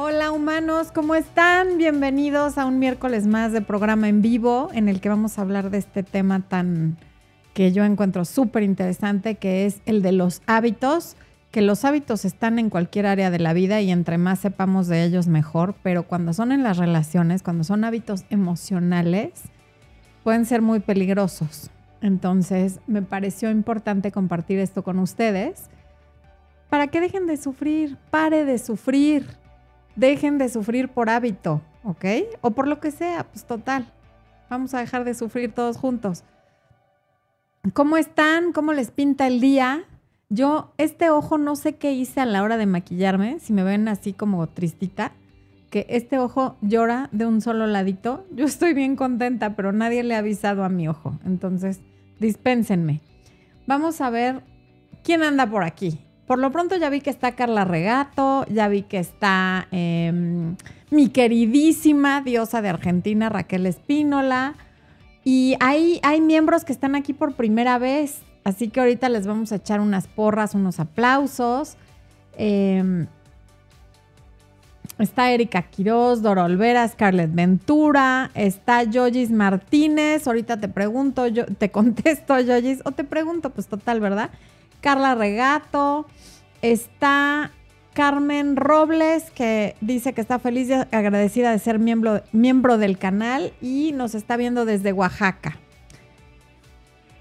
Hola humanos, ¿cómo están? Bienvenidos a un miércoles más de programa en vivo en el que vamos a hablar de este tema tan que yo encuentro súper interesante, que es el de los hábitos, que los hábitos están en cualquier área de la vida y entre más sepamos de ellos mejor, pero cuando son en las relaciones, cuando son hábitos emocionales, pueden ser muy peligrosos. Entonces me pareció importante compartir esto con ustedes para que dejen de sufrir, pare de sufrir dejen de sufrir por hábito, ¿ok? O por lo que sea, pues total. Vamos a dejar de sufrir todos juntos. ¿Cómo están? ¿Cómo les pinta el día? Yo, este ojo no sé qué hice a la hora de maquillarme, si me ven así como tristita, que este ojo llora de un solo ladito. Yo estoy bien contenta, pero nadie le ha avisado a mi ojo. Entonces, dispénsenme. Vamos a ver quién anda por aquí. Por lo pronto ya vi que está Carla Regato, ya vi que está em, mi queridísima diosa de Argentina, Raquel Espínola. Y hay, hay miembros que están aquí por primera vez. Así que ahorita les vamos a echar unas porras, unos aplausos. Em, está Erika Quiroz, Dora Olvera, Scarlett Ventura, está Yogis Martínez. Ahorita te pregunto, yo te contesto, Yogis, o te pregunto, pues total, ¿verdad? Carla Regato, está Carmen Robles, que dice que está feliz y agradecida de ser miembro, miembro del canal y nos está viendo desde Oaxaca.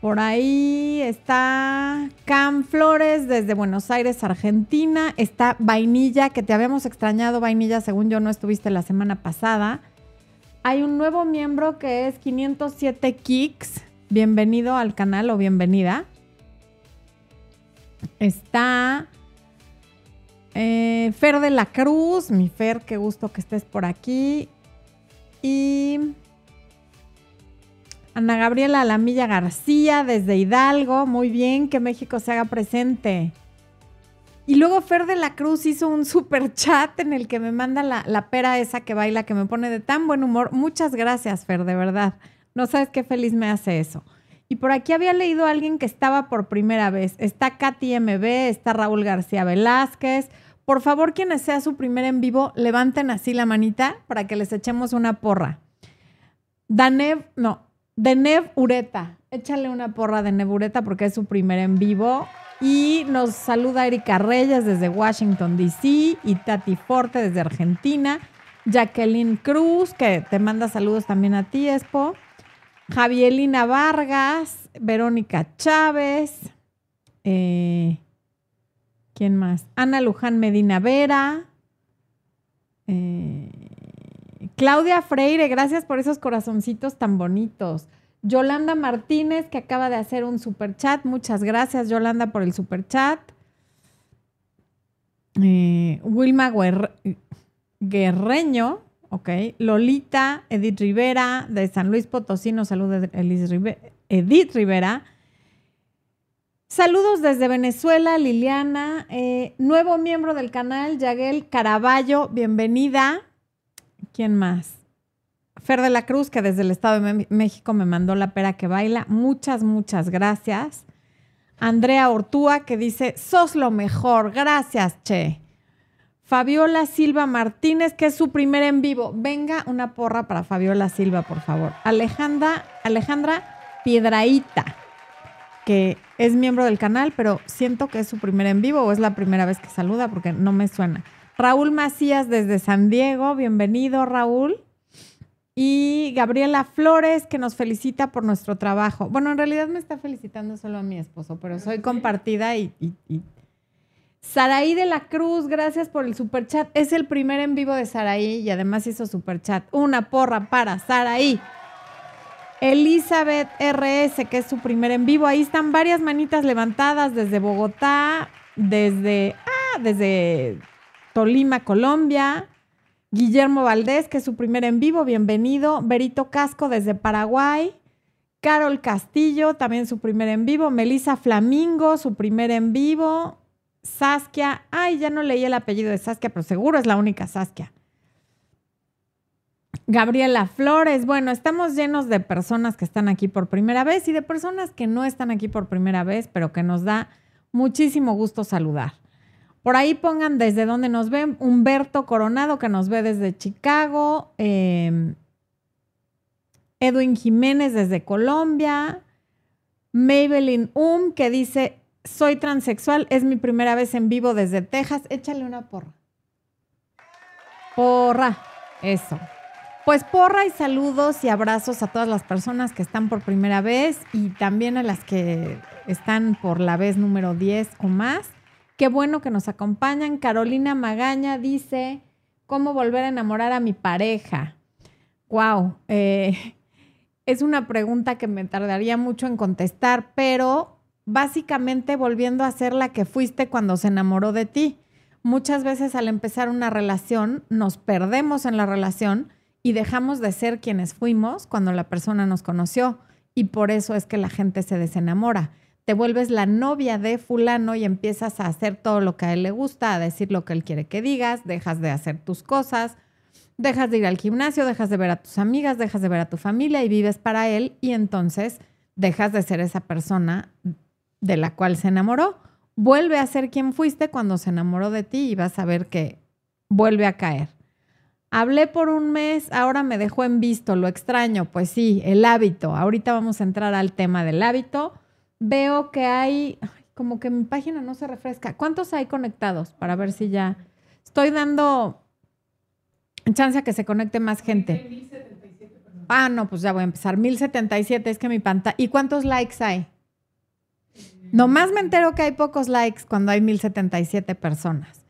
Por ahí está Cam Flores desde Buenos Aires, Argentina. Está Vainilla, que te habíamos extrañado, Vainilla, según yo no estuviste la semana pasada. Hay un nuevo miembro que es 507 Kicks. Bienvenido al canal o bienvenida. Está eh, Fer de la Cruz, mi Fer, qué gusto que estés por aquí. Y Ana Gabriela Alamilla García desde Hidalgo, muy bien, que México se haga presente. Y luego Fer de la Cruz hizo un super chat en el que me manda la, la, pera esa que baila, que me pone de tan buen humor. Muchas gracias, Fer, de verdad. No sabes qué feliz me hace eso. Y por aquí había leído a alguien que estaba por primera vez. Está Katy MB, está Raúl García Velázquez. Por favor, quienes sea su primer en vivo, levanten así la manita para que les echemos una porra. Danev, no, Denev Ureta. Échale una porra de Nev Ureta porque es su primer en vivo. Y nos saluda Erika Reyes desde Washington, D.C. y Tati Forte desde Argentina. Jacqueline Cruz, que te manda saludos también a ti, Expo. Javielina Vargas, Verónica Chávez, eh, ¿quién más? Ana Luján Medina Vera, eh, Claudia Freire, gracias por esos corazoncitos tan bonitos. Yolanda Martínez, que acaba de hacer un super chat. Muchas gracias, Yolanda, por el super chat. Eh, Wilma Guerreño, Ok. Lolita, Edith Rivera, de San Luis Potosí, nos saluda Edith Rivera. Saludos desde Venezuela, Liliana. Eh, nuevo miembro del canal, Yaguel Caraballo, bienvenida. ¿Quién más? Fer de la Cruz, que desde el Estado de México me mandó la pera que baila. Muchas, muchas gracias. Andrea Ortúa, que dice, sos lo mejor. Gracias, Che. Fabiola Silva Martínez, que es su primer en vivo. Venga, una porra para Fabiola Silva, por favor. Alejandra, Alejandra Piedraíta, que es miembro del canal, pero siento que es su primer en vivo o es la primera vez que saluda porque no me suena. Raúl Macías desde San Diego, bienvenido Raúl. Y Gabriela Flores, que nos felicita por nuestro trabajo. Bueno, en realidad me está felicitando solo a mi esposo, pero soy compartida y, y Saraí de la Cruz, gracias por el super chat. Es el primer en vivo de Saraí y además hizo super chat. Una porra para Saraí. Elizabeth RS, que es su primer en vivo. Ahí están varias manitas levantadas desde Bogotá, desde, ah, desde Tolima, Colombia. Guillermo Valdés, que es su primer en vivo, bienvenido. Berito Casco desde Paraguay. Carol Castillo, también su primer en vivo. Melissa Flamingo, su primer en vivo. Saskia. Ay, ya no leí el apellido de Saskia, pero seguro es la única Saskia. Gabriela Flores. Bueno, estamos llenos de personas que están aquí por primera vez y de personas que no están aquí por primera vez, pero que nos da muchísimo gusto saludar. Por ahí pongan desde dónde nos ven. Humberto Coronado, que nos ve desde Chicago. Em, Edwin Jiménez desde Colombia. Maybelline Um, que dice, soy transexual, es mi primera vez en vivo desde Texas. Échale una porra. Porra, eso. Pues porra y saludos y abrazos a todas las personas que están por primera vez y también a las que están por la vez número 10 o más. Qué bueno que nos acompañan. Carolina Magaña dice, ¿cómo volver a enamorar a mi pareja? Wow, eh, es una pregunta que me tardaría mucho en contestar, pero básicamente volviendo a ser la que fuiste cuando se enamoró de ti. Muchas veces al empezar una relación nos perdemos en la relación y dejamos de ser quienes fuimos cuando la persona nos conoció y por eso es que la gente se desenamora. Te vuelves la novia de fulano y empiezas a hacer todo lo que a él le gusta, a decir lo que él quiere que digas, dejas de hacer tus cosas, dejas de ir al gimnasio, dejas de ver a tus amigas, dejas de ver a tu familia y vives para él y entonces dejas de ser esa persona de la cual se enamoró. Vuelve a ser quien fuiste cuando se enamoró de ti y vas a ver que vuelve a caer. Hablé por un mes, ahora me dejó en visto, lo extraño. Pues sí, el hábito. Ahorita vamos a entrar al tema del hábito. Veo que hay, como que mi página no se refresca. ¿Cuántos hay conectados? Para ver si ya estoy dando chance a que se conecte más gente. Ah, no, pues ya voy a empezar. 1077 es que mi pantalla. ¿Y cuántos likes hay? Nomás me entero que hay pocos likes cuando hay 1077 personas.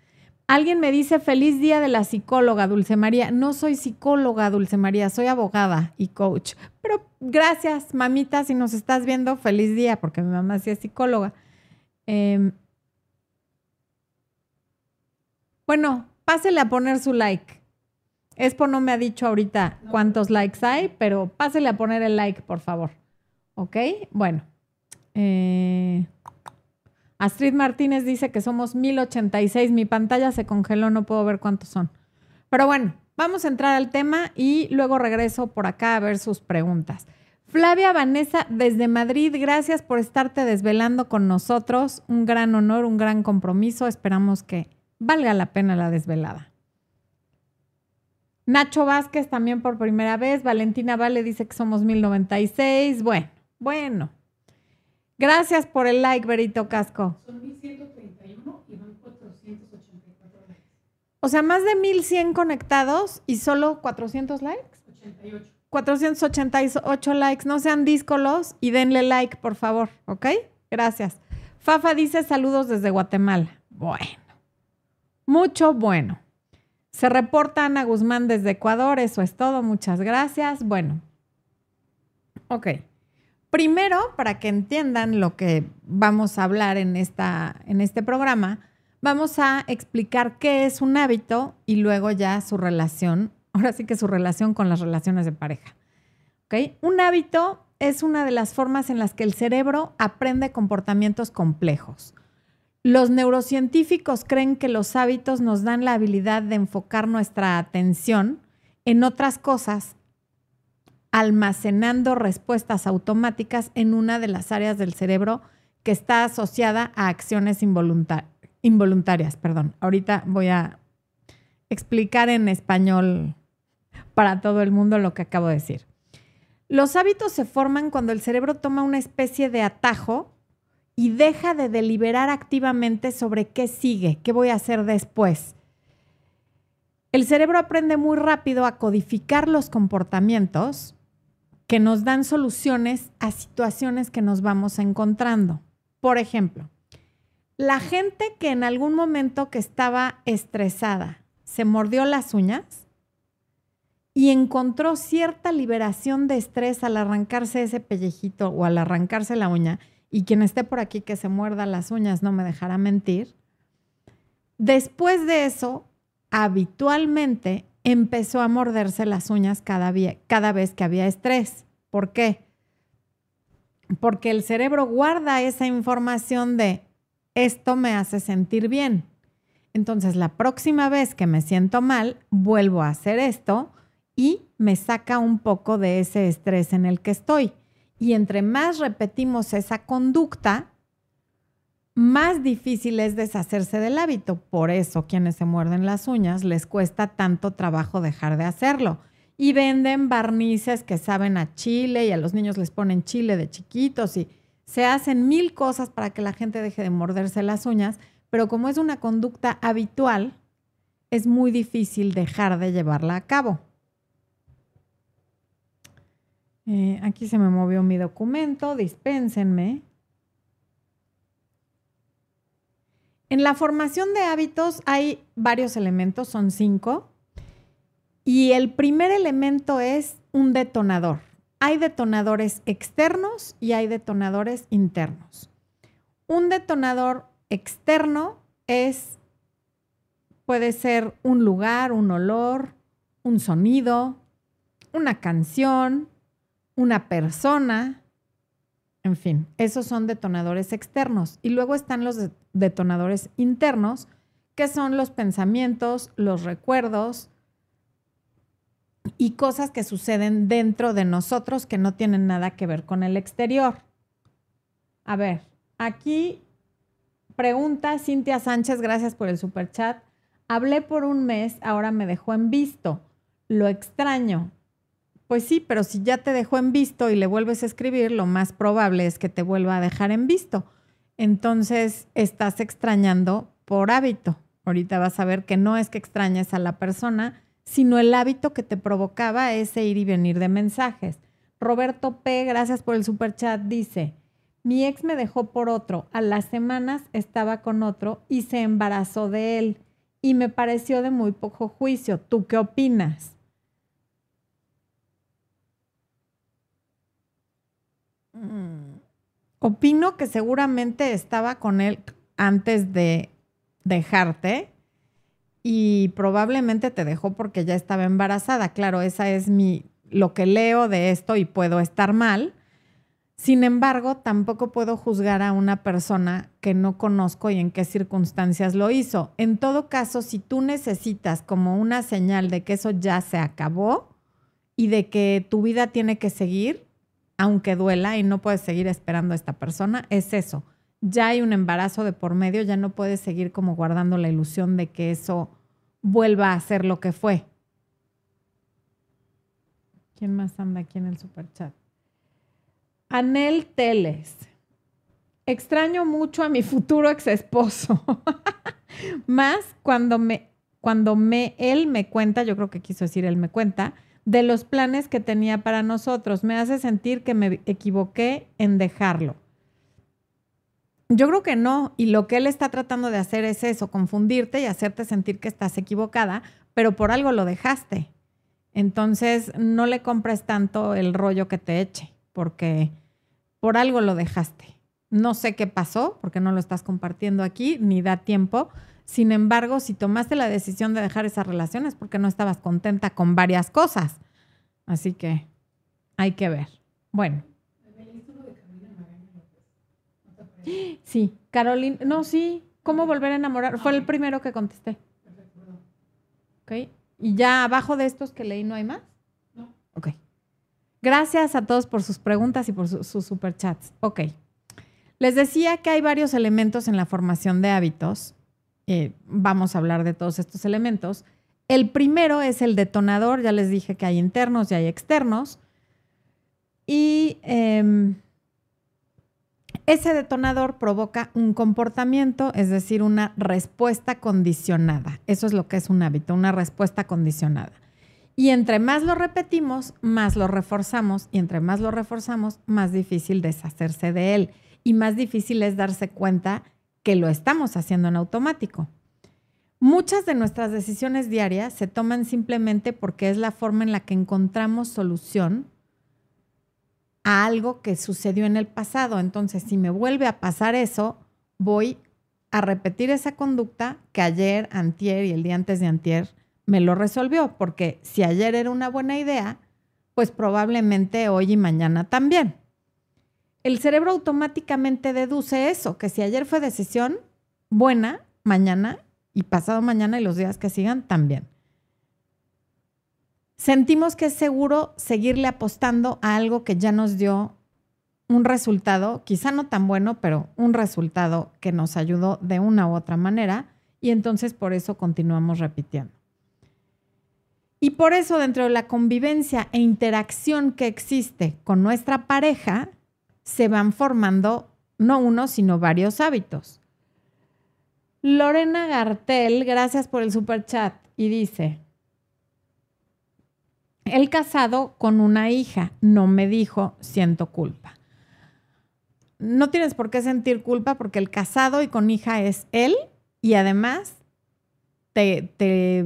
Alguien me dice feliz día de la psicóloga, Dulce María. No soy psicóloga, Dulce María, soy abogada y coach. Pero gracias, mamita, si nos estás viendo, feliz día, porque mi mamá sí es psicóloga. Em, bueno, pásele a poner su like. Expo no me ha dicho ahorita cuántos likes hay, pero pásele a poner el like, por favor. ¿Ok? Bueno. Eh, Astrid Martínez dice que somos 1086. Mi pantalla se congeló, no puedo ver cuántos son. Pero bueno, vamos a entrar al tema y luego regreso por acá a ver sus preguntas. Flavia Vanessa desde Madrid, gracias por estarte desvelando con nosotros. Un gran honor, un gran compromiso. Esperamos que valga la pena la desvelada. Nacho Vázquez también por primera vez. Valentina Vale dice que somos 1096. Bueno, bueno. Gracias por el like, Berito Casco. Son 1131 y van 484 likes. O sea, más de 1100 conectados y solo 400 likes. 88. 488 likes. No sean díscolos y denle like, por favor, ¿ok? Gracias. Fafa dice saludos desde Guatemala. Bueno. Mucho bueno. Se reporta Ana Guzmán desde Ecuador, eso es todo, muchas gracias. Bueno, ok. Primero, para que entiendan lo que vamos a hablar en, esta, en este programa, vamos a explicar qué es un hábito y luego ya su relación, ahora sí que su relación con las relaciones de pareja. ¿Ok? Un hábito es una de las formas en las que el cerebro aprende comportamientos complejos. Los neurocientíficos creen que los hábitos nos dan la habilidad de enfocar nuestra atención en otras cosas, almacenando respuestas automáticas en una de las áreas del cerebro que está asociada a acciones involuntarias. Perdón. Ahorita voy a explicar en español para todo el mundo lo que acabo de decir. Los hábitos se forman cuando el cerebro toma una especie de atajo y deja de deliberar activamente sobre qué sigue, qué voy a hacer después. El cerebro aprende muy rápido a codificar los comportamientos que nos dan soluciones a situaciones que nos vamos encontrando. Por ejemplo, la gente que en algún momento que estaba estresada se mordió las uñas y encontró cierta liberación de estrés al arrancarse ese pellejito o al arrancarse la uña, y quien esté por aquí que se muerda las uñas no me dejará mentir, después de eso, habitualmente empezó a morderse las uñas cada, vez que había estrés. ¿Por qué? Porque el cerebro guarda esa información de esto me hace sentir bien. Entonces, la próxima vez que me siento mal, vuelvo a hacer esto y me saca un poco de ese estrés en el que estoy. Y entre más repetimos esa conducta, más difícil es deshacerse del hábito. Por eso quienes se muerden las uñas les cuesta tanto trabajo dejar de hacerlo. Y venden barnices que saben a chile y a los niños les ponen chile de chiquitos y se hacen mil cosas para que la gente deje de morderse las uñas, pero como es una conducta habitual, es muy difícil dejar de llevarla a cabo. Eh, aquí se me movió mi documento, dispénsenme. En la formación de hábitos hay varios elementos, son cinco. Y el primer elemento es un detonador. Hay detonadores externos y hay detonadores internos. Un detonador externo es, puede ser un lugar, un olor, un sonido, una canción, una persona, en fin, esos son detonadores externos. Y luego están los detonadores internos, que son los pensamientos, los recuerdos y cosas que suceden dentro de nosotros que no tienen nada que ver con el exterior. A ver, aquí pregunta Cintia Sánchez, gracias por el super chat. Hablé por un mes, ahora me dejó en visto. Lo extraño. Pues sí, pero si ya te dejó en visto y le vuelves a escribir, lo más probable es que te vuelva a dejar en visto. Entonces estás extrañando por hábito. Ahorita vas a ver que no es que extrañes a la persona, sino el hábito que te provocaba ese ir y venir de mensajes. Roberto P., gracias por el super chat, dice, mi ex me dejó por otro, a las semanas estaba con otro y se embarazó de él y me pareció de muy poco juicio. ¿Tú qué opinas? Opino que seguramente estaba con él antes de dejarte y probablemente te dejó porque ya estaba embarazada. Claro, esa es mi lo que leo de esto y puedo estar mal. Sin embargo, tampoco puedo juzgar a una persona que no conozco y en qué circunstancias lo hizo. En todo caso, si tú necesitas como una señal de que eso ya se acabó y de que tu vida tiene que seguir, aunque duela y no puedes seguir esperando a esta persona, es eso. Ya hay un embarazo de por medio, ya no puedes seguir como guardando la ilusión de que eso vuelva a ser lo que fue. ¿Quién más anda aquí en el superchat? Anel Teles. Extraño mucho a mi futuro ex esposo. más cuando me, cuando me, él me cuenta, yo creo que quiso decir él me cuenta, de los planes que tenía para nosotros. Me hace sentir que me equivoqué en dejarlo. Yo creo que no, y lo que él está tratando de hacer es eso, confundirte y hacerte sentir que estás equivocada, pero por algo lo dejaste. Entonces, no le compres tanto el rollo que te eche, porque por algo lo dejaste. No sé qué pasó, porque no lo estás compartiendo aquí, ni da tiempo, sin embargo, si tomaste la decisión de dejar esa relación es porque no estabas contenta con varias cosas. Así que hay que ver. Bueno. Sí, Carolina, no, sí, ¿cómo volver a enamorar? Fue el primero que contesté. Ok, ¿y ya abajo de estos que leí no hay más? No. Ok. Gracias a todos por sus preguntas y por sus superchats. Ok. Les decía que hay varios elementos en la formación de hábitos eh, vamos a hablar de todos estos elementos. El primero es el detonador, ya les dije que hay internos y hay externos. Y em, ese detonador provoca un comportamiento, es decir, una respuesta condicionada. Eso es lo que es un hábito, una respuesta condicionada. Y entre más lo repetimos, más lo reforzamos. Y entre más lo reforzamos, más difícil deshacerse de él. Y más difícil es darse cuenta que lo estamos haciendo en automático. Muchas de nuestras decisiones diarias se toman simplemente porque es la forma en la que encontramos solución a algo que sucedió en el pasado. Entonces, si me vuelve a pasar eso, voy a repetir esa conducta que ayer, antier y el día antes de antier me lo resolvió, porque si ayer era una buena idea, pues probablemente hoy y mañana también el cerebro automáticamente deduce eso, que si ayer fue decisión buena, mañana y pasado mañana y los días que sigan también. Sentimos que es seguro seguirle apostando a algo que ya nos dio un resultado, quizá no tan bueno, pero un resultado que nos ayudó de una u otra manera y entonces por eso continuamos repitiendo. Y por eso dentro de la convivencia e interacción que existe con nuestra pareja, se van formando no uno, sino varios hábitos. Lorena Gartel, gracias por el super chat, y dice, el casado con una hija no me dijo, siento culpa. No tienes por qué sentir culpa porque el casado y con hija es él y además te, te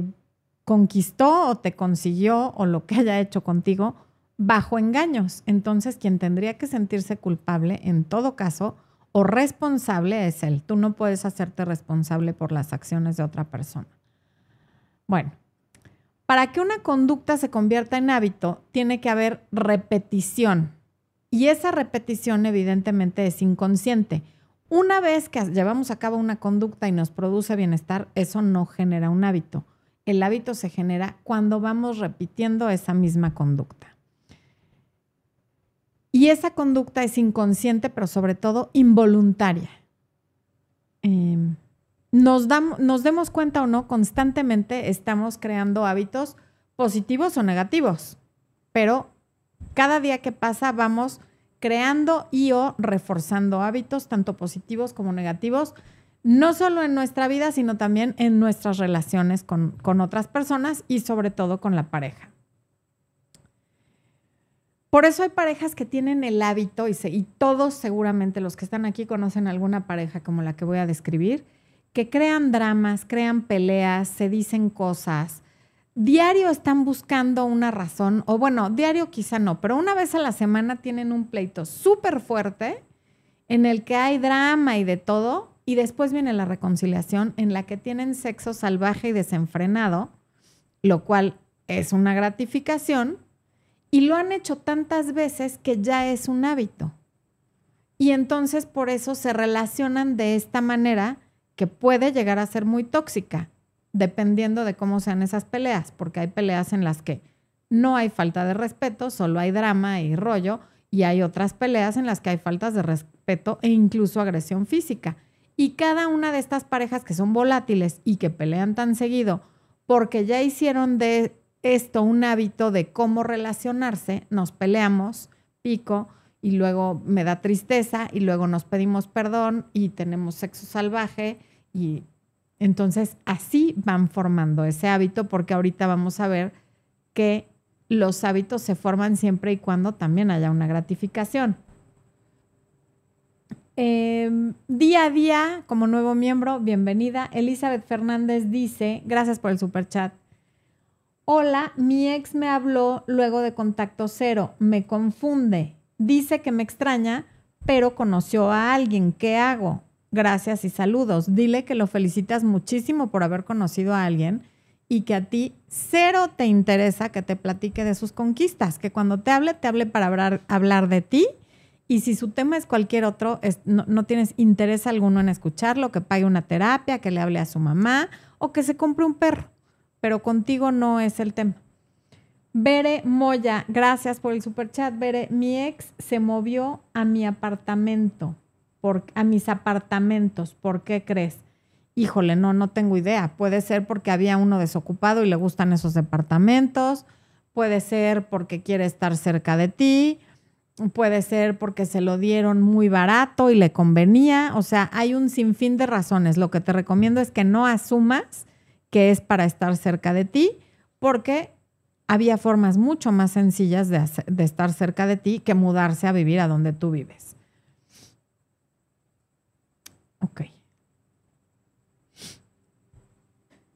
conquistó o te consiguió o lo que haya hecho contigo bajo engaños. Entonces, quien tendría que sentirse culpable en todo caso o responsable es él. Tú no puedes hacerte responsable por las acciones de otra persona. Bueno, para que una conducta se convierta en hábito, tiene que haber repetición. Y esa repetición evidentemente es inconsciente. Una vez que llevamos a cabo una conducta y nos produce bienestar, eso no genera un hábito. El hábito se genera cuando vamos repitiendo esa misma conducta. Y esa conducta es inconsciente, pero sobre todo involuntaria. Em, nos, nos demos cuenta o no, constantemente estamos creando hábitos positivos o negativos, pero cada día que pasa vamos creando y o reforzando hábitos, tanto positivos como negativos, no solo en nuestra vida, sino también en nuestras relaciones con, con otras personas y sobre todo con la pareja. Por eso hay parejas que tienen el hábito, y, y, todos seguramente los que están aquí conocen alguna pareja como la que voy a describir, que crean dramas, crean peleas, se dicen cosas. Diario están buscando una razón, o bueno, diario quizá no, pero una vez a la semana tienen un pleito súper fuerte en el que hay drama y de todo, y después viene la reconciliación en la que tienen sexo salvaje y desenfrenado, lo cual es una gratificación, y lo han hecho tantas veces que ya es un hábito. Y entonces por eso se relacionan de esta manera que puede llegar a ser muy tóxica, dependiendo de cómo sean esas peleas, porque hay peleas en las que no hay falta de respeto, solo hay drama y rollo, y hay otras peleas en las que hay faltas de respeto e incluso agresión física. Y cada una de estas parejas que son volátiles y que pelean tan seguido porque ya hicieron de esto un hábito de cómo relacionarse, nos peleamos, pico, y luego me da tristeza, y luego nos pedimos perdón y tenemos sexo salvaje, y entonces así van formando ese hábito, porque ahorita vamos a ver que los hábitos se forman siempre y cuando también haya una gratificación. Em, día a día, como nuevo miembro, bienvenida. Elizabeth Fernández dice, gracias por el super chat. Hola, mi ex me habló luego de contacto cero, me confunde, dice que me extraña, pero conoció a alguien, ¿qué hago? Gracias y saludos. Dile que lo felicitas muchísimo por haber conocido a alguien y que a ti cero te interesa que te platique de sus conquistas, que cuando te hable, te hable para hablar, de ti. Y si su tema es cualquier otro, no, no, tienes interés alguno en escucharlo, que pague una terapia, que le hable a su mamá o que se compre un perro pero contigo no es el tema. Bere Moya, gracias por el super chat. Bere, mi ex se movió a mi apartamento, por, a mis apartamentos. ¿Por qué crees? Híjole, no, no tengo idea. Puede ser porque había uno desocupado y le gustan esos departamentos. Puede ser porque quiere estar cerca de ti. Puede ser porque se lo dieron muy barato y le convenía. O sea, hay un sinfín de razones. Lo que te recomiendo es que no asumas que es para estar cerca de ti, porque había formas mucho más sencillas de, estar cerca de ti que mudarse a vivir a donde tú vives. Ok.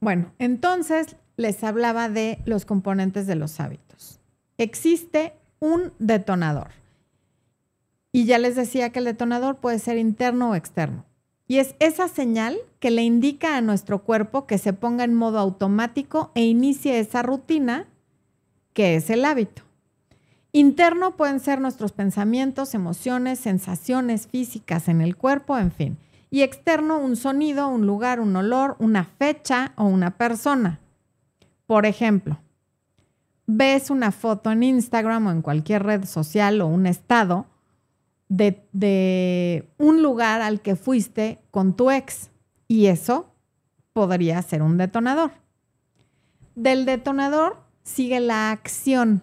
Bueno, entonces les hablaba de los componentes de los hábitos. Existe un detonador. Y ya les decía que el detonador puede ser interno o externo. Y es esa señal que le indica a nuestro cuerpo que se ponga en modo automático e inicie esa rutina que es el hábito. Interno pueden ser nuestros pensamientos, emociones, sensaciones físicas en el cuerpo, en fin. Y externo, un sonido, un lugar, un olor, una fecha o una persona. Por ejemplo, ves una foto en Instagram o en cualquier red social o un estado de, de un lugar al que fuiste con tu ex. Y eso podría ser un detonador. Del detonador sigue la acción.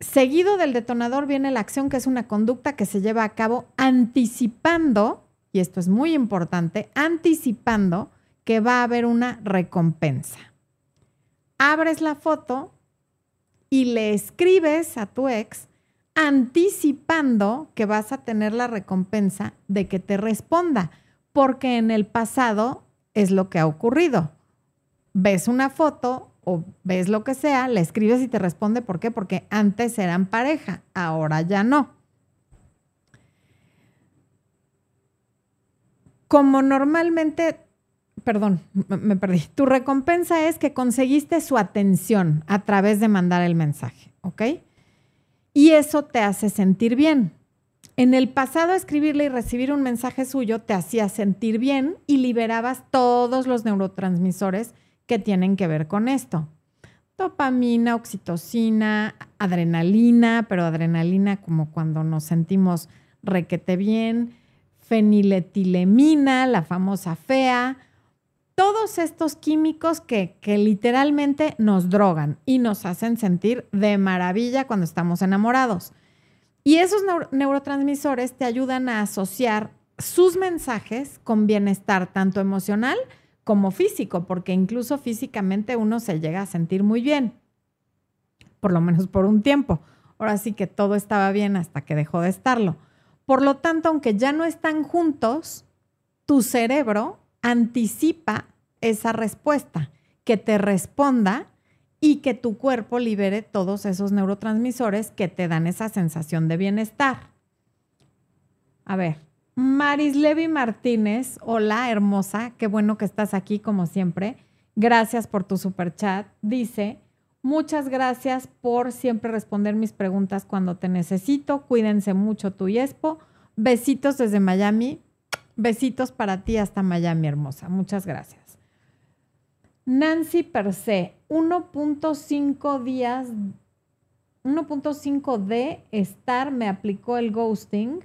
Seguido del detonador viene la acción, que es una conducta que se lleva a cabo anticipando, y esto es muy importante, anticipando que va a haber una recompensa. Abres la foto y le escribes a tu ex anticipando que vas a tener la recompensa de que te responda, porque en el pasado es lo que ha ocurrido. Ves una foto o ves lo que sea, le escribes y te responde. ¿Por qué? Porque antes eran pareja, ahora ya no. Como normalmente, perdón, me perdí, tu recompensa es que conseguiste su atención a través de mandar el mensaje, ¿ok? Y eso te hace sentir bien. En el pasado, escribirle y recibir un mensaje suyo te hacía sentir bien y liberabas todos los neurotransmisores que tienen que ver con esto. Dopamina, oxitocina, adrenalina, pero adrenalina como cuando nos sentimos requete bien, feniletilemina, la famosa fea, todos estos químicos que, que, literalmente nos drogan y nos hacen sentir de maravilla cuando estamos enamorados. Y esos neurotransmisores te ayudan a asociar sus mensajes con bienestar tanto emocional como físico, porque incluso físicamente uno se llega a sentir muy bien, por lo menos por un tiempo. Ahora sí que todo estaba bien hasta que dejó de estarlo. Por lo tanto, aunque ya no están juntos, tu cerebro anticipa esa respuesta, que te responda y que tu cuerpo libere todos esos neurotransmisores que te dan esa sensación de bienestar. A ver, Maris Levi Martínez, hola hermosa, qué bueno que estás aquí como siempre. Gracias por tu super chat. Dice, muchas gracias por siempre responder mis preguntas cuando te necesito. Cuídense mucho tú y Expo. Besitos desde Miami. Besitos para ti hasta Miami, hermosa. Muchas gracias. Nancy Perse, 1.5 días, 1.5 de estar me aplicó el ghosting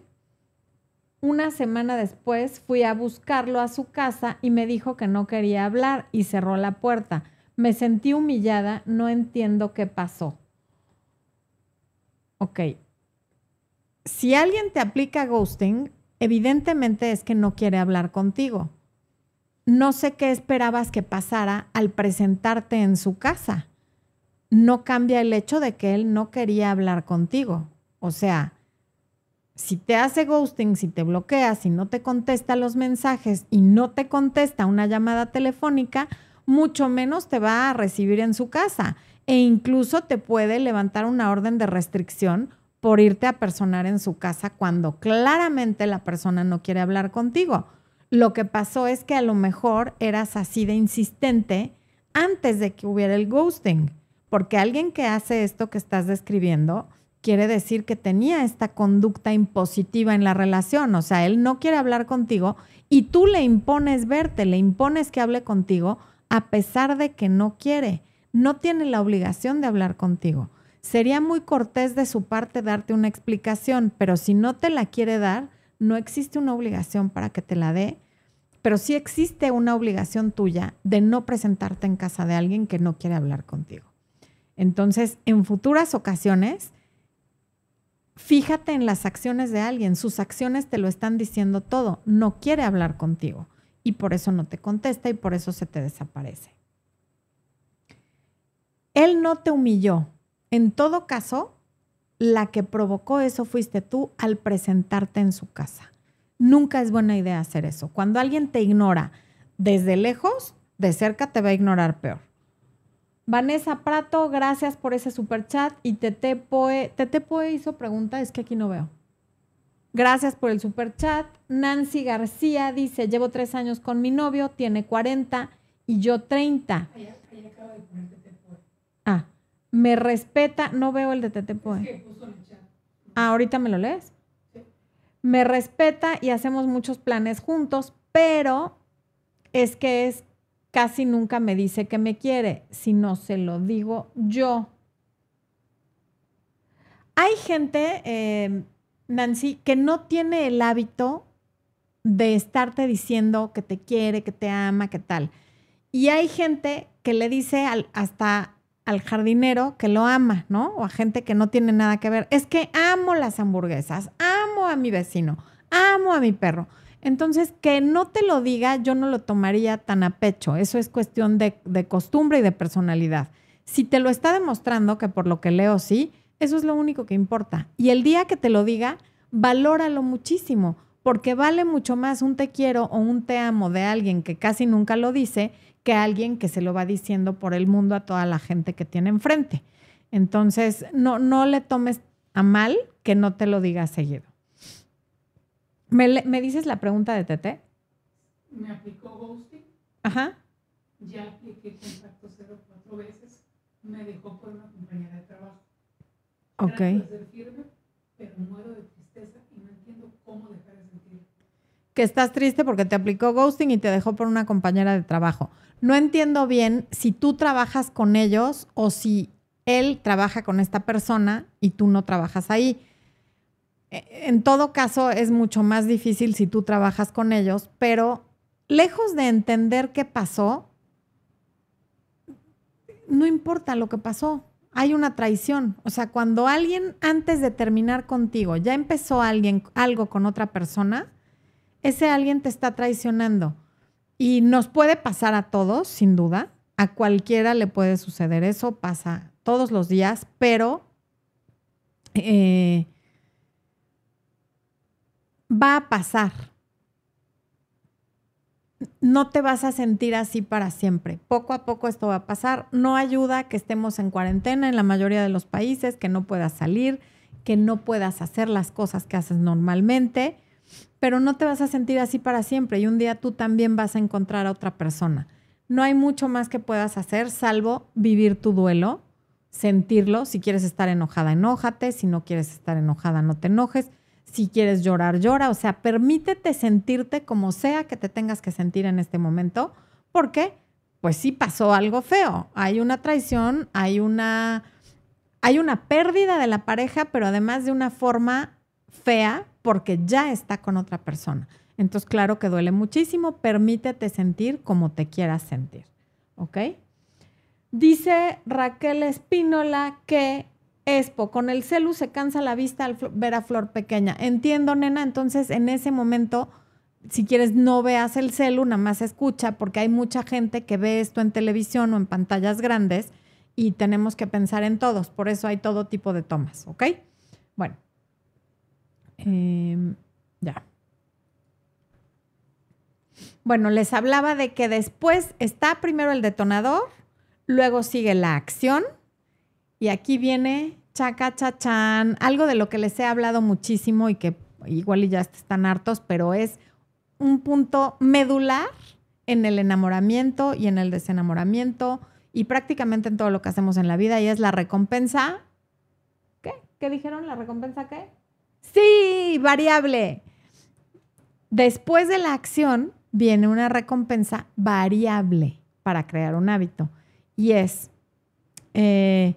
una semana después fui a buscarlo a su casa y me dijo que no quería hablar y cerró la puerta. Me sentí humillada, no entiendo qué pasó. Ok. Si alguien te aplica ghosting, evidentemente es que no quiere hablar contigo. No sé qué esperabas que pasara al presentarte en su casa. No cambia el hecho de que él no quería hablar contigo. O sea, si te hace ghosting, si te bloquea, si no te contesta los mensajes y no te contesta una llamada telefónica, mucho menos te va a recibir en su casa e incluso te puede levantar una orden de restricción por irte a personar en su casa cuando claramente la persona no quiere hablar contigo. Lo que pasó es que a lo mejor eras así de insistente antes de que hubiera el ghosting, porque alguien que hace esto que estás describiendo quiere decir que tenía esta conducta impositiva en la relación. O sea, él no quiere hablar contigo y tú le impones verte, le impones que hable contigo a pesar de que no quiere. No tiene la obligación de hablar contigo. Sería muy cortés de su parte darte una explicación, pero si no te la quiere dar, no existe una obligación para que te la dé, pero sí existe una obligación tuya de no presentarte en casa de alguien que no quiere hablar contigo. Entonces, en futuras ocasiones, fíjate en las acciones de alguien, sus acciones te lo están diciendo todo, no quiere hablar contigo y por eso no te contesta y por eso se te desaparece. Él no te humilló. En todo caso, la que provocó eso fuiste tú al presentarte en su casa. Nunca es buena idea hacer eso. Cuando alguien te ignora desde lejos, de cerca te va a ignorar peor. Vanessa Prato, gracias por ese super chat. Y Tete Poe, Tete Poe hizo pregunta, es que aquí no veo. Gracias por el super chat. Nancy García dice, llevo tres años con mi novio, tiene 40 y yo 30. Ah, me respeta, no veo el de Tete Poe. Ah, ahorita me lo lees. Me respeta y hacemos muchos planes juntos, pero es que es casi nunca me dice que me quiere, si no se lo digo yo. hay gente, eh, Nancy, que no tiene el hábito de estarte diciendo que te quiere, que te ama, que tal. Y hay gente que le dice hasta al jardinero que lo ama, ¿no? O a gente que no tiene nada que ver. Es que amo las hamburguesas, amo a mi vecino, amo a mi perro. Entonces, que no te lo diga, yo no lo tomaría tan a pecho. Eso es cuestión de, costumbre y de personalidad. Si te lo está demostrando, que por lo que leo sí, eso es lo único que importa. Y el día que te lo diga, valóralo muchísimo, porque vale mucho más un te quiero o un te amo de alguien que casi nunca lo dice que alguien que se lo va diciendo por el mundo a toda la gente que tiene enfrente. Entonces, no, no le tomes a mal que no te lo diga seguido. ¿Me, dices la pregunta de Tete? Me aplicó ghosting. Ajá. Ya apliqué contacto cero cuatro veces. Me dejó por una compañera de trabajo. Ok. ser firme, pero muero de tristeza y no entiendo cómo dejar de sentir. Que estás triste porque te aplicó ghosting y te dejó por una compañera de trabajo. No entiendo bien si tú trabajas con ellos o si él trabaja con esta persona y tú no trabajas ahí. E, en todo caso, es mucho más difícil si tú trabajas con ellos, pero lejos de entender qué pasó, no importa lo que pasó, hay una traición. O sea, cuando alguien antes de terminar contigo ya empezó alguien algo con otra persona, ese alguien te está traicionando. Y nos puede pasar a todos, sin duda. A cualquiera le puede suceder eso, pasa todos los días, pero eh, va a pasar. No te vas a sentir así para siempre. Poco a poco esto va a pasar. No ayuda que estemos en cuarentena en la mayoría de los países, que no puedas salir, que no puedas hacer las cosas que haces normalmente, pero no te vas a sentir así para siempre y un día tú también vas a encontrar a otra persona. No hay mucho más que puedas hacer salvo vivir tu duelo, sentirlo. Si quieres estar enojada, enójate. Si no quieres estar enojada, no te enojes si quieres llorar, llora. O sea, permítete sentirte como sea que te tengas que sentir en este momento, porque pues sí pasó algo feo. Hay una traición, hay una, hay una pérdida de la pareja, pero además de una forma fea porque ya está con otra persona. Entonces, claro que duele muchísimo. Permítete sentir como te quieras sentir. ¿Ok? Dice Raquel Espínola que Expo, con el celu se cansa la vista al ver a Flor pequeña. Entiendo, nena, entonces en ese momento, si quieres, no veas el celu, nada más escucha, porque hay mucha gente que ve esto en televisión o en pantallas grandes y tenemos que pensar en todos. Por eso hay todo tipo de tomas, ¿ok? Bueno, em, ya. Bueno, les hablaba de que después está primero el detonador, luego sigue la acción y aquí viene chaca chachán, algo de lo que les he hablado muchísimo y que igual ya están hartos, pero es un punto medular en el enamoramiento y en el desenamoramiento y prácticamente en todo lo que hacemos en la vida y es la recompensa. ¿Qué? ¿Qué dijeron? ¿La recompensa qué? Sí, variable. Después de la acción viene una recompensa variable para crear un hábito y es eh,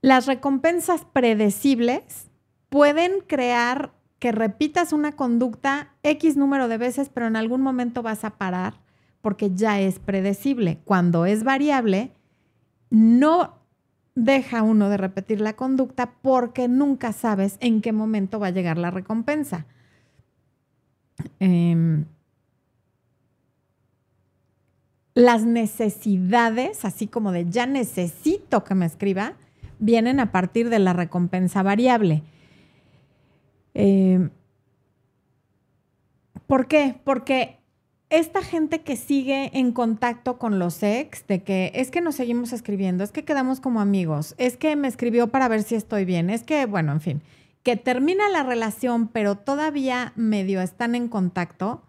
las recompensas predecibles pueden crear que repitas una conducta X número de veces, pero en algún momento vas a parar porque ya es predecible. Cuando es variable, no deja uno de repetir la conducta porque nunca sabes en qué momento va a llegar la recompensa. Em, las necesidades, así como de ya necesito que me escriba, vienen a partir de la recompensa variable. Eh, ¿Por qué? Porque esta gente que sigue en contacto con los ex, de que es que nos seguimos escribiendo, es que quedamos como amigos, es que me escribió para ver si estoy bien, es que, bueno, en fin, que termina la relación, pero todavía medio están en contacto,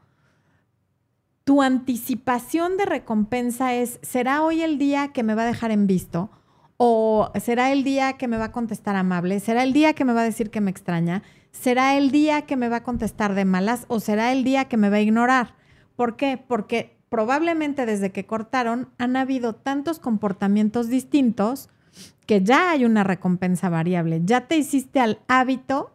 tu anticipación de recompensa es, ¿será hoy el día que me va a dejar en visto? ¿O será el día que me va a contestar amable? ¿Será el día que me va a decir que me extraña? ¿Será el día que me va a contestar de malas? ¿O será el día que me va a ignorar? ¿Por qué? Porque probablemente desde que cortaron han habido tantos comportamientos distintos que ya hay una recompensa variable, ya te hiciste al hábito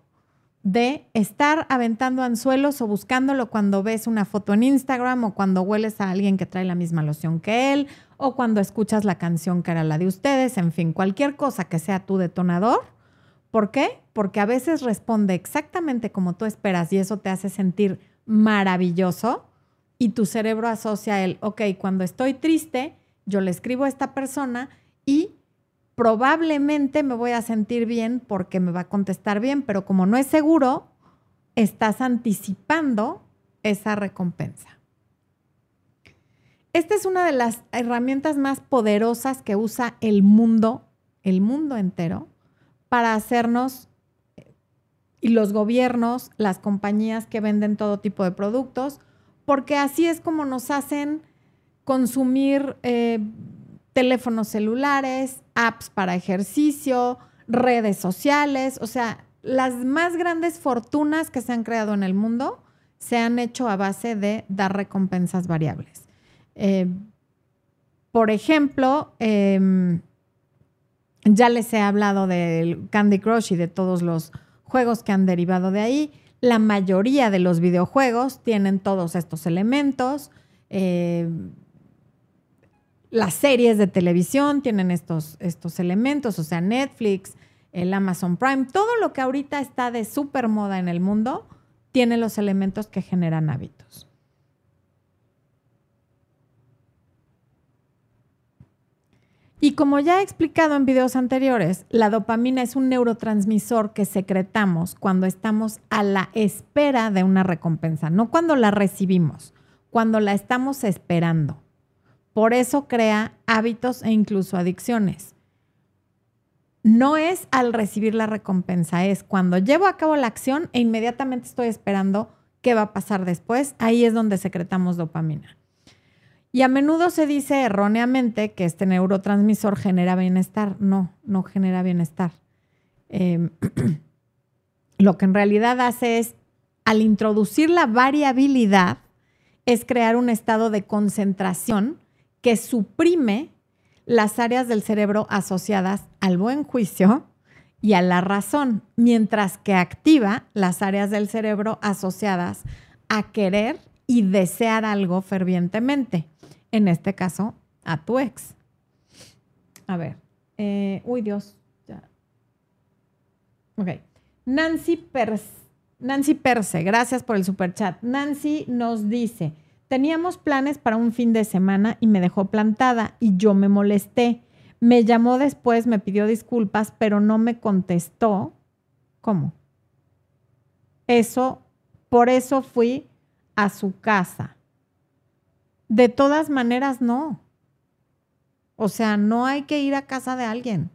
de estar aventando anzuelos o buscándolo cuando ves una foto en Instagram o cuando hueles a alguien que trae la misma loción que él o cuando escuchas la canción que era la de ustedes, en fin, cualquier cosa que sea tu detonador. ¿Por qué? Porque a veces responde exactamente como tú esperas y eso te hace sentir maravilloso y tu cerebro asocia el, ok, cuando estoy triste, yo le escribo a esta persona y probablemente me voy a sentir bien porque me va a contestar bien, pero como no es seguro, estás anticipando esa recompensa. Esta es una de las herramientas más poderosas que usa el mundo, el mundo entero, para hacernos y los gobiernos, las compañías que venden todo tipo de productos, porque así es como nos hacen consumir eh, teléfonos celulares, apps para ejercicio, redes sociales, o sea, las más grandes fortunas que se han creado en el mundo se han hecho a base de dar recompensas variables. Eh, por ejemplo, em, ya les he hablado del Candy Crush y de todos los juegos que han derivado de ahí. La mayoría de los videojuegos tienen todos estos elementos. Eh, las series de televisión tienen estos, estos elementos, o sea, Netflix, el Amazon Prime, todo lo que ahorita está de súper moda en el mundo tiene los elementos que generan hábitos. Y como ya he explicado en videos anteriores, la dopamina es un neurotransmisor que secretamos cuando estamos a la espera de una recompensa, no cuando la recibimos, cuando la estamos esperando. Por eso crea hábitos e incluso adicciones. No es al recibir la recompensa, es cuando llevo a cabo la acción e inmediatamente estoy esperando qué va a pasar después. Ahí es donde secretamos dopamina. Y a menudo se dice erróneamente que este neurotransmisor genera bienestar. No, no genera bienestar. Em, lo que en realidad hace es, al introducir la variabilidad, es crear un estado de concentración que suprime las áreas del cerebro asociadas al buen juicio y a la razón, mientras que activa las áreas del cerebro asociadas a querer y desear algo fervientemente. En este caso, a tu ex. A ver. Eh, uy, Dios. Ya. Ok. Nancy, Nancy Perse, gracias por el super chat. Nancy nos dice, Teníamos planes para un fin de semana y me dejó plantada y yo me molesté. Me llamó después, me pidió disculpas, pero no me contestó. ¿Cómo? Eso, por eso fui a su casa. De todas maneras, no. O sea, no hay que ir a casa de alguien.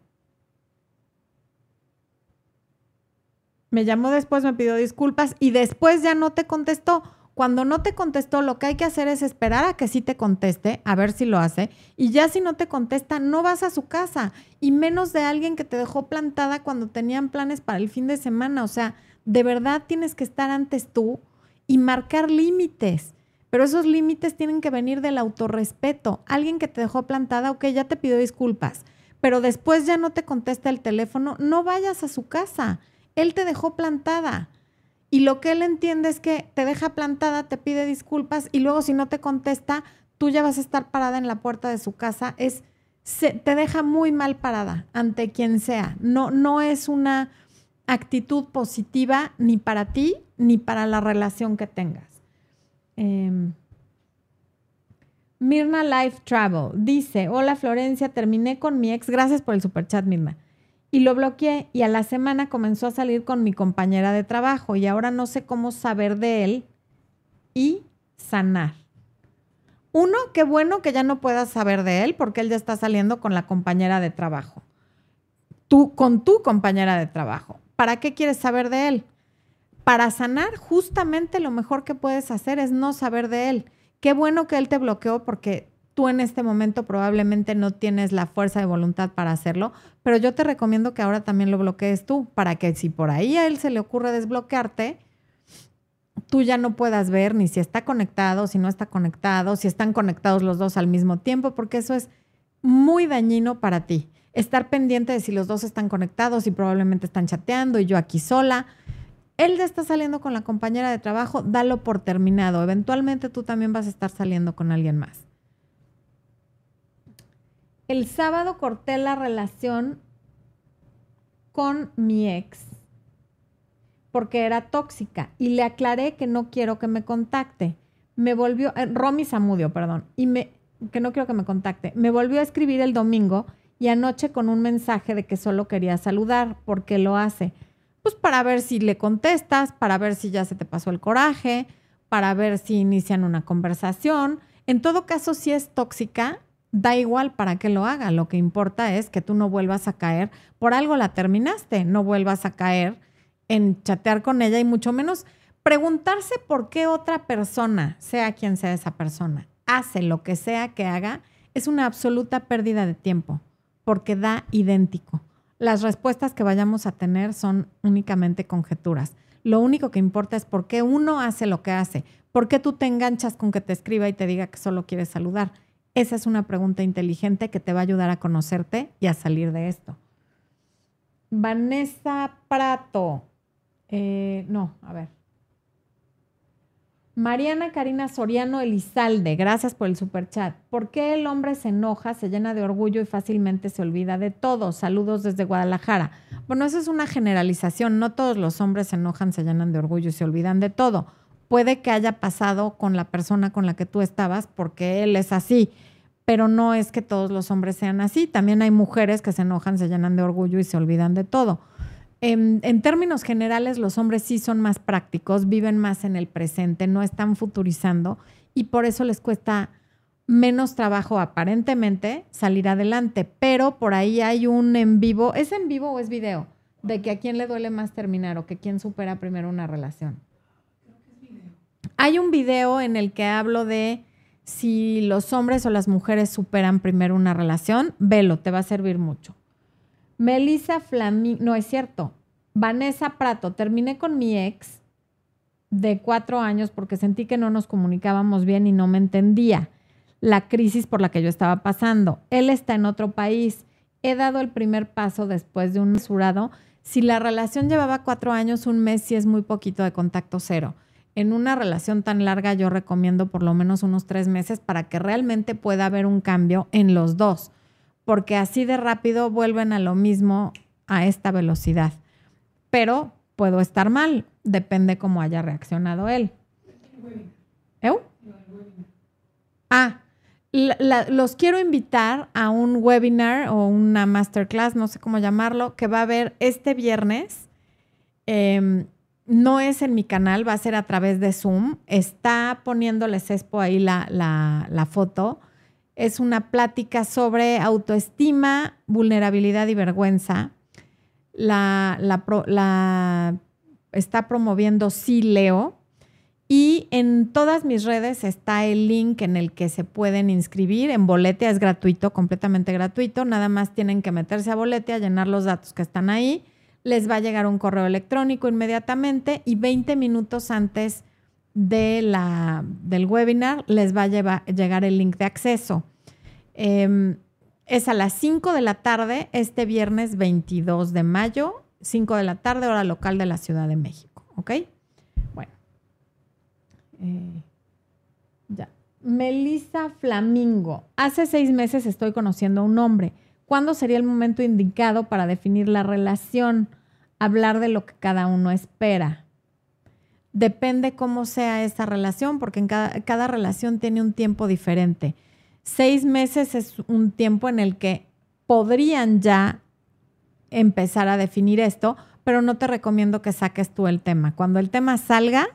Me llamó después, me pidió disculpas y después ya no te contestó. Cuando no te contestó, lo que hay que hacer es esperar a que sí te conteste, a ver si lo hace. Y ya si no te contesta, no vas a su casa. Y menos de alguien que te dejó plantada cuando tenían planes para el fin de semana. O sea, de verdad tienes que estar antes tú y marcar límites. Pero esos límites tienen que venir del autorrespeto. Alguien que te dejó plantada, ok, ya te pidió disculpas. Pero después ya no te contesta el teléfono, no vayas a su casa. Él te dejó plantada. Y lo que él entiende es que te deja plantada, te pide disculpas y luego si no te contesta, tú ya vas a estar parada en la puerta de su casa. Es, te deja muy mal parada ante quien sea. No, no es una actitud positiva ni para ti ni para la relación que tengas. Em, Mirna Life Travel dice, hola Florencia, terminé con mi ex, gracias por el superchat Mirna y lo bloqueé y a la semana comenzó a salir con mi compañera de trabajo y ahora no sé cómo saber de él y sanar. Uno, qué bueno que ya no puedas saber de él porque él ya está saliendo con la compañera de trabajo. Tú con tu compañera de trabajo. ¿Para qué quieres saber de él? Para sanar, justamente lo mejor que puedes hacer es no saber de él. Qué bueno que él te bloqueó porque tú en este momento probablemente no tienes la fuerza de voluntad para hacerlo, pero yo te recomiendo que ahora también lo bloquees tú, para que si por ahí a él se le ocurre desbloquearte, tú ya no puedas ver ni si está conectado, si no está conectado, si están conectados los dos al mismo tiempo, porque eso es muy dañino para ti. estar pendiente de si los dos están conectados y probablemente están chateando y yo aquí sola. Él está saliendo con la compañera de trabajo, dalo por terminado. Eventualmente tú también vas a estar saliendo con alguien más. El sábado corté la relación con mi ex porque era tóxica y le aclaré que no quiero que me contacte. Me volvió, eh, Romy Zamudio, perdón, y me, que no quiero que me contacte. Me volvió a escribir el domingo y anoche con un mensaje de que solo quería saludar. ¿Por qué lo hace? Pues para ver si le contestas, para ver si ya se te pasó el coraje, para ver si inician una conversación. En todo caso, si es tóxica, da igual para qué lo haga. Lo que importa es que tú no vuelvas a caer. Por algo la terminaste, no vuelvas a caer en chatear con ella y mucho menos preguntarse por qué otra persona, sea quien sea esa persona, hace lo que sea que haga, es una absoluta pérdida de tiempo porque da idéntico. Las respuestas que vayamos a tener son únicamente conjeturas. Lo único que importa es por qué uno hace lo que hace. ¿Por qué tú te enganchas con que te escriba y te diga que solo quieres saludar? Esa es una pregunta inteligente que te va a ayudar a conocerte y a salir de esto. Vanessa Prato. Eh, no, a ver. Mariana Karina Soriano Elizalde, gracias por el superchat. ¿Por qué el hombre se enoja, se llena de orgullo y fácilmente se olvida de todo? Saludos desde Guadalajara. Bueno, eso es una generalización. No todos los hombres se enojan, se llenan de orgullo y se olvidan de todo. Puede que haya pasado con la persona con la que tú estabas porque él es así, pero no es que todos los hombres sean así. También hay mujeres que se enojan, se llenan de orgullo y se olvidan de todo. En, términos generales, los hombres sí son más prácticos, viven más en el presente, no están futurizando y por eso les cuesta menos trabajo aparentemente salir adelante. Pero por ahí hay un en vivo, ¿es en vivo o es video? De que a quién le duele más terminar o que quién supera primero una relación. Hay un video en el que hablo de si los hombres o las mujeres superan primero una relación, velo, te va a servir mucho. Melissa Flaming, no es cierto. Vanessa Prato, terminé con mi ex de cuatro años porque sentí que no nos comunicábamos bien y no me entendía la crisis por la que yo estaba pasando. Él está en otro país. He dado el primer paso después de un mesurado. Si la relación llevaba cuatro años, un mes sí es muy poquito de contacto cero. En una relación tan larga yo recomiendo por lo menos unos tres meses para que realmente pueda haber un cambio en los dos porque así de rápido vuelven a lo mismo a esta velocidad. Pero puedo estar mal, depende cómo haya reaccionado él. ¿Eu? Ah, los quiero invitar a un webinar o una masterclass, no sé cómo llamarlo, que va a haber este viernes. Em, no es en mi canal, va a ser a través de Zoom. Está poniéndoles Expo ahí la, la foto es una plática sobre autoestima, vulnerabilidad y vergüenza. La, está promoviendo Sí Leo. Y en todas mis redes está el link en el que se pueden inscribir. En Boletia es gratuito, completamente gratuito. Nada más tienen que meterse a Boletia, llenar los datos que están ahí. Les va a llegar un correo electrónico inmediatamente y 20 minutos antes de la, del webinar les va a llegar el link de acceso. Em, es a las 5 de la tarde, este viernes 22 de mayo, 5 de la tarde, hora local de la Ciudad de México. ¿Ok? Bueno. Eh, ya. Melissa Flamingo. Hace seis meses estoy conociendo a un hombre. ¿Cuándo sería el momento indicado para definir la relación? Hablar de lo que cada uno espera depende cómo sea esa relación, porque en cada, relación tiene un tiempo diferente. Seis meses es un tiempo en el que podrían ya empezar a definir esto, pero no te recomiendo que saques tú el tema. Cuando el tema salga,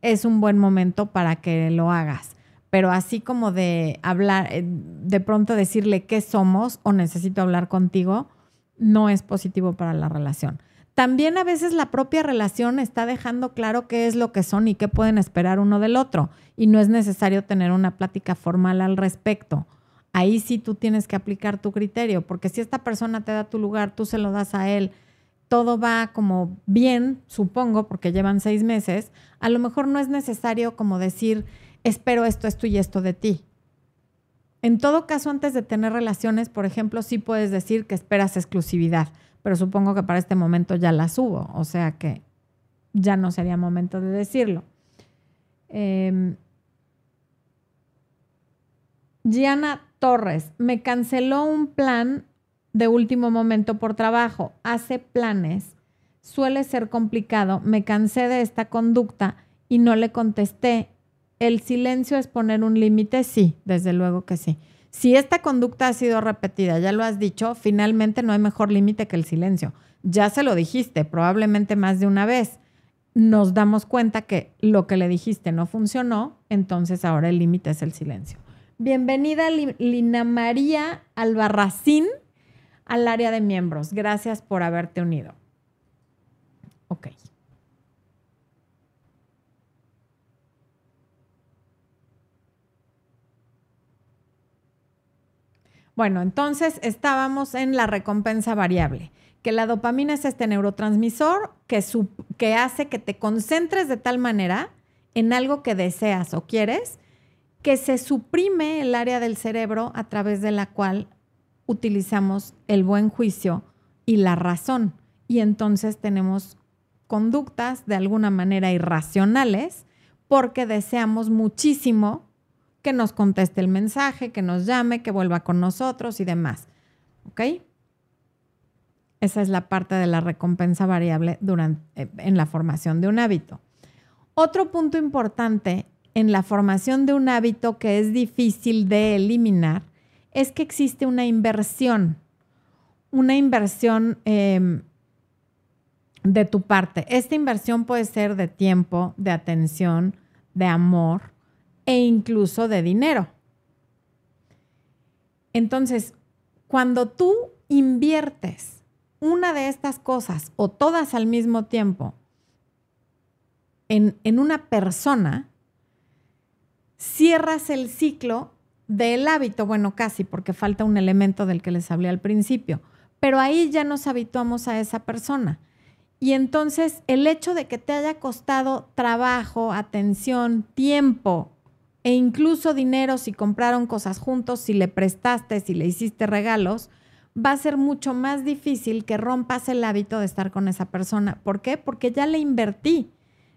es un buen momento para que lo hagas. Pero así como de hablar, eh, de pronto decirle qué somos o necesito hablar contigo, no es positivo para la relación. También a veces la propia relación está dejando claro qué es lo que son y qué pueden esperar uno del otro. Y no es necesario tener una plática formal al respecto. Ahí sí tú tienes que aplicar tu criterio, porque si esta persona te da tu lugar, tú se lo das a él, todo va como bien, supongo, porque llevan seis meses, a lo mejor no es necesario como decir, espero esto, esto y esto de ti. En todo caso, antes de tener relaciones, por ejemplo, sí puedes decir que esperas exclusividad, pero supongo que para este momento ya las hubo, o sea que ya no sería momento de decirlo. Eh, Torres, me canceló un plan de último momento por trabajo, hace planes, suele ser complicado, me cansé de esta conducta y no le contesté. ¿El silencio es poner un límite? Sí, desde luego que sí. Si esta conducta ha sido repetida, ya lo has dicho, finalmente no hay mejor límite que el silencio. Ya se lo dijiste, probablemente más de una vez. Nos damos cuenta que lo que le dijiste no funcionó, entonces ahora el límite es el silencio. Bienvenida Lina María Albarracín al área de miembros. Gracias por haberte unido. Ok. Bueno, entonces estábamos en la recompensa variable, que la dopamina es este neurotransmisor que, que hace que te concentres de tal manera en algo que deseas o quieres que se suprime el área del cerebro a través de la cual utilizamos el buen juicio y la razón. Y entonces tenemos conductas de alguna manera irracionales porque deseamos muchísimo que nos conteste el mensaje, que nos llame, que vuelva con nosotros y demás. ¿Ok? Esa es la parte de la recompensa variable durante, eh, en la formación de un hábito. Otro punto importante en la formación de un hábito que es difícil de eliminar es que existe una inversión, una inversión em, de tu parte. Esta inversión puede ser de tiempo, de atención, de amor e incluso de dinero. Entonces, cuando tú inviertes una de estas cosas o todas al mismo tiempo en, en una persona, cierras el ciclo del hábito, bueno, casi, porque falta un elemento del que les hablé al principio, pero ahí ya nos habituamos a esa persona. Y entonces el hecho de que te haya costado trabajo, atención, tiempo e incluso dinero si compraron cosas juntos, si le prestaste, si le hiciste regalos, va a ser mucho más difícil que rompas el hábito de estar con esa persona. ¿Por qué? Porque ya le invertí.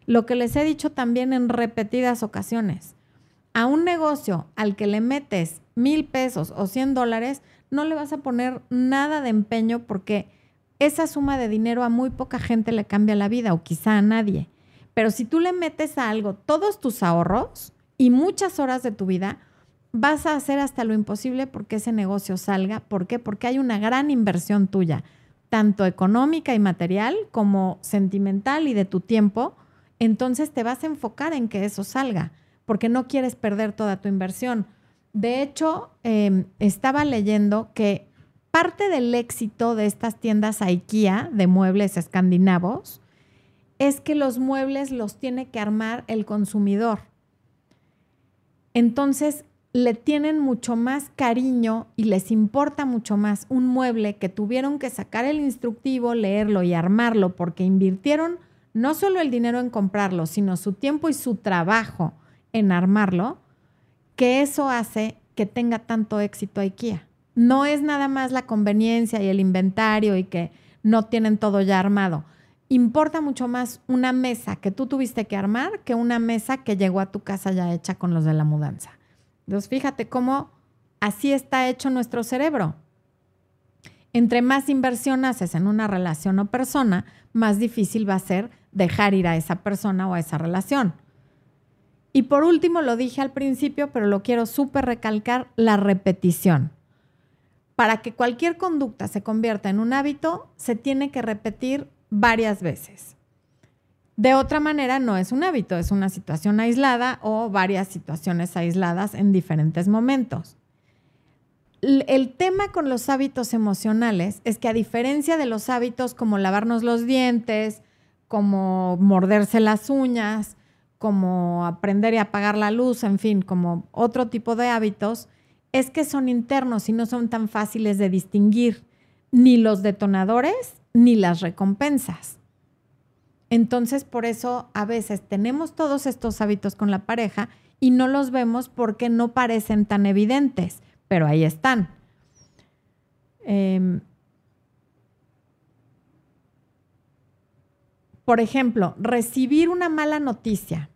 Lo que les he dicho también en repetidas ocasiones a un negocio al que le metes mil pesos o cien dólares, no le vas a poner nada de empeño porque esa suma de dinero a muy poca gente le cambia la vida o quizá a nadie. Pero si tú le metes a algo todos tus ahorros y muchas horas de tu vida, vas a hacer hasta lo imposible porque ese negocio salga. ¿Por qué? Porque hay una gran inversión tuya, tanto económica y material como sentimental y de tu tiempo. Entonces te vas a enfocar en que eso salga porque no quieres perder toda tu inversión. De hecho, em, estaba leyendo que parte del éxito de estas tiendas IKEA de muebles escandinavos es que los muebles los tiene que armar el consumidor. Entonces, le tienen mucho más cariño y les importa mucho más un mueble que tuvieron que sacar el instructivo, leerlo y armarlo porque invirtieron no solo el dinero en comprarlo, sino su tiempo y su trabajo en armarlo, que eso hace que tenga tanto éxito IKEA. No es nada más la conveniencia y el inventario y que no tienen todo ya armado. Importa mucho más una mesa que tú tuviste que armar que una mesa que llegó a tu casa ya hecha con los de la mudanza. Entonces, fíjate cómo así está hecho nuestro cerebro. Entre más inversión haces en una relación o persona, más difícil va a ser dejar ir a esa persona o a esa relación. Y por último, lo dije al principio, pero lo quiero súper recalcar, la repetición. Para que cualquier conducta se convierta en un hábito, se tiene que repetir varias veces. De otra manera, no es un hábito, es una situación aislada o varias situaciones aisladas en diferentes momentos. El tema con los hábitos emocionales es que a diferencia de los hábitos como lavarnos los dientes, como morderse las uñas, como aprender y apagar la luz, en fin, como otro tipo de hábitos, es que son internos y no son tan fáciles de distinguir ni los detonadores ni las recompensas. Entonces, por eso a veces tenemos todos estos hábitos con la pareja y no los vemos porque no parecen tan evidentes, pero ahí están. Em, por ejemplo, recibir una mala noticia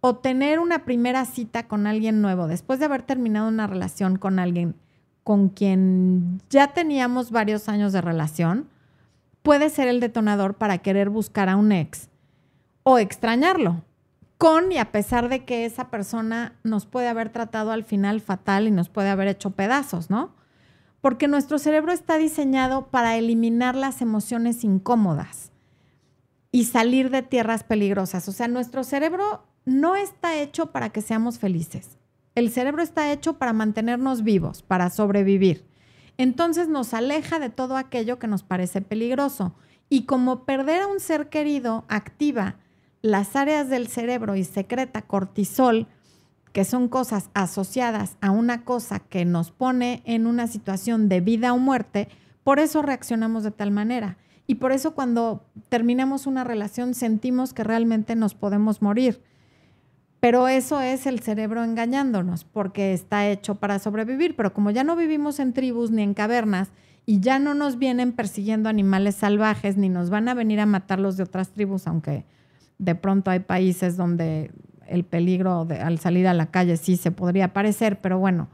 o tener una primera cita con alguien nuevo después de haber terminado una relación con alguien con quien ya teníamos varios años de relación, puede ser el detonador para querer buscar a un ex o extrañarlo, con y a pesar de que esa persona nos puede haber tratado al final fatal y nos puede haber hecho pedazos, ¿no? Porque nuestro cerebro está diseñado para eliminar las emociones incómodas y salir de tierras peligrosas. O sea, nuestro cerebro no está hecho para que seamos felices. El cerebro está hecho para mantenernos vivos, para sobrevivir. Entonces nos aleja de todo aquello que nos parece peligroso. Y como perder a un ser querido activa las áreas del cerebro y secreta cortisol, que son cosas asociadas a una cosa que nos pone en una situación de vida o muerte, por eso reaccionamos de tal manera. Y por eso cuando terminamos una relación sentimos que realmente nos podemos morir. Pero eso es el cerebro engañándonos, porque está hecho para sobrevivir. Pero como ya no vivimos en tribus ni en cavernas y ya no nos vienen persiguiendo animales salvajes ni nos van a venir a matar los de otras tribus, aunque de pronto hay países donde el peligro al salir a la calle sí se podría aparecer, pero bueno,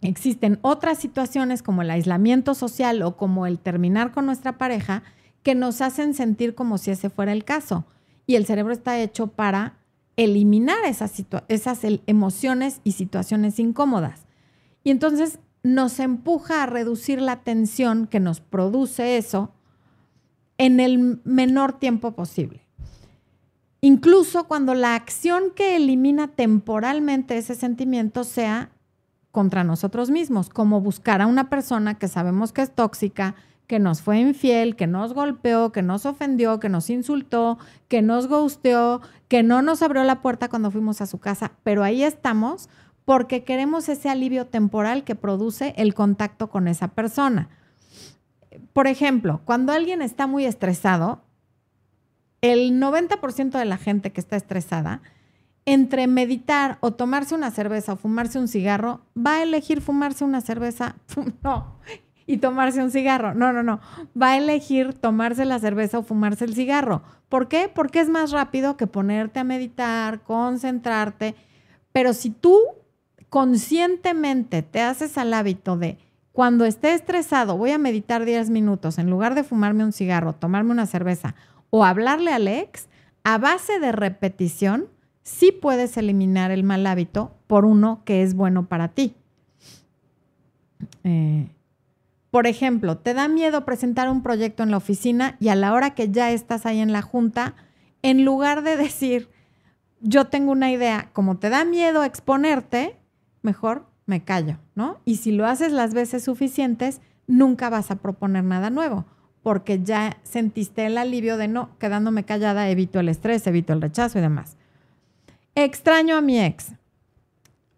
existen otras situaciones como el aislamiento social o como el terminar con nuestra pareja que nos hacen sentir como si ese fuera el caso. Y el cerebro está hecho para eliminar esas, emociones y situaciones incómodas. Y entonces nos empuja a reducir la tensión que nos produce eso en el menor tiempo posible. Incluso cuando la acción que elimina temporalmente ese sentimiento sea contra nosotros mismos, como buscar a una persona que sabemos que es tóxica, que nos fue infiel, que nos golpeó, que nos ofendió, que nos insultó, que nos gusteó, que no nos abrió la puerta cuando fuimos a su casa, pero ahí estamos porque queremos ese alivio temporal que produce el contacto con esa persona. Por ejemplo, cuando alguien está muy estresado, el 90% de la gente que está estresada, entre meditar o tomarse una cerveza o fumarse un cigarro, va a elegir fumarse una cerveza. No, y tomarse un cigarro. No, no, no. Va a elegir tomarse la cerveza o fumarse el cigarro. ¿Por qué? Porque es más rápido que ponerte a meditar, concentrarte. Pero si tú conscientemente te haces al hábito de cuando esté estresado voy a meditar 10 minutos en lugar de fumarme un cigarro, tomarme una cerveza o hablarle al ex, a base de repetición, sí puedes eliminar el mal hábito por uno que es bueno para ti. Eh, por ejemplo, te da miedo presentar un proyecto en la oficina y a la hora que ya estás ahí en la junta, en lugar de decir, yo tengo una idea, como te da miedo exponerte, mejor me callo, ¿no? Y si lo haces las veces suficientes, nunca vas a proponer nada nuevo, porque ya sentiste el alivio de no, quedándome callada, evito el estrés, evito el rechazo y demás. Extraño a mi ex.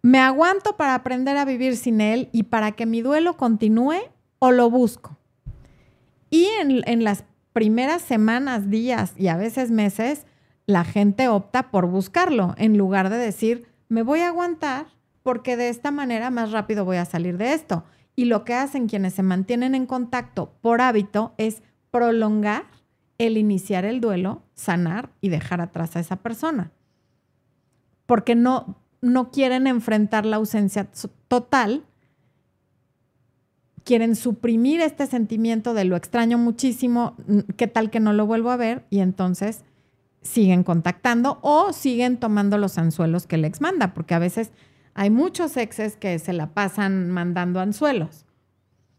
Me aguanto para aprender a vivir sin él y para que mi duelo continúe o lo busco. Y en, las primeras semanas, días y a veces meses, la gente opta por buscarlo en lugar de decir, me voy a aguantar porque de esta manera más rápido voy a salir de esto. Y lo que hacen quienes se mantienen en contacto por hábito es prolongar el iniciar el duelo, sanar y dejar atrás a esa persona. Porque no, no quieren enfrentar la ausencia total quieren suprimir este sentimiento de lo extraño muchísimo, qué tal que no lo vuelvo a ver y entonces siguen contactando o siguen tomando los anzuelos que el ex manda, porque a veces hay muchos exes que se la pasan mandando anzuelos.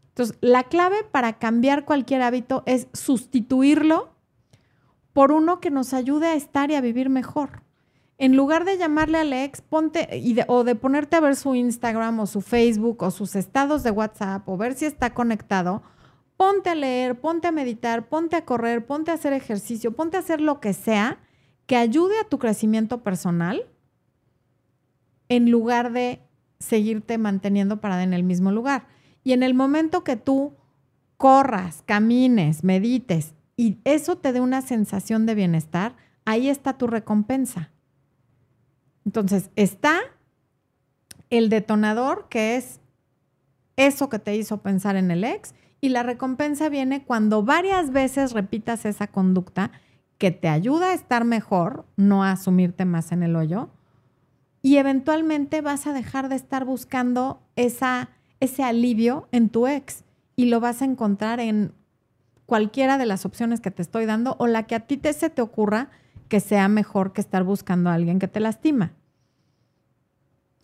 Entonces, la clave para cambiar cualquier hábito es sustituirlo por uno que nos ayude a estar y a vivir mejor en lugar de llamarle al ex, ponte o de ponerte a ver su Instagram o su Facebook o sus estados de WhatsApp o ver si está conectado, ponte a leer, ponte a meditar, ponte a correr, ponte a hacer ejercicio, ponte a hacer lo que sea que ayude a tu crecimiento personal en lugar de seguirte manteniendo parada en el mismo lugar. Y en el momento que tú corras, camines, medites y eso te dé una sensación de bienestar, ahí está tu recompensa. Entonces, está el detonador, que es eso que te hizo pensar en el ex y la recompensa viene cuando varias veces repitas esa conducta que te ayuda a estar mejor, no a asumirte más en el hoyo, y eventualmente vas a dejar de estar buscando esa, ese alivio en tu ex y lo vas a encontrar en cualquiera de las opciones que te estoy dando o la que a ti te, se te ocurra que sea mejor que estar buscando a alguien que te lastima.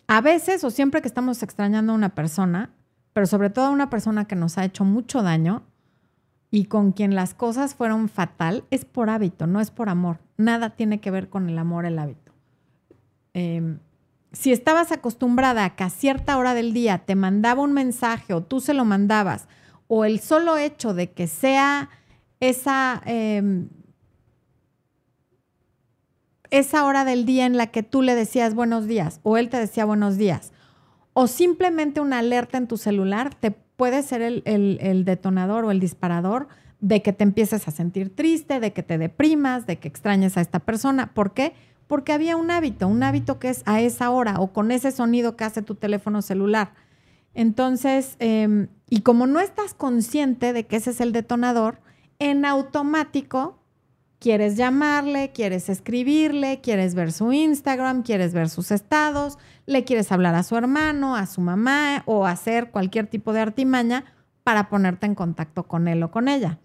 A veces o siempre que estamos extrañando a una persona, pero sobre todo a una persona que nos ha hecho mucho daño y con quien las cosas fueron fatal, es por hábito, no es por amor. Nada tiene que ver con el amor, el hábito. Em, si estabas acostumbrada a que a cierta hora del día te mandaba un mensaje o tú se lo mandabas, o el solo hecho de que sea esa, em, esa hora del día en la que tú le decías buenos días o él te decía buenos días, o simplemente una alerta en tu celular te puede ser el, detonador o el disparador de que te empieces a sentir triste, de que te deprimas, de que extrañes a esta persona. ¿Por qué? Porque había un hábito, un hábito que es a esa hora o con ese sonido que hace tu teléfono celular. Entonces, em, y como no estás consciente de que ese es el detonador, en automático quieres llamarle, quieres escribirle, quieres ver su Instagram, quieres ver sus estados, le quieres hablar a su hermano, a su mamá o hacer cualquier tipo de artimaña para ponerte en contacto con él o con ella.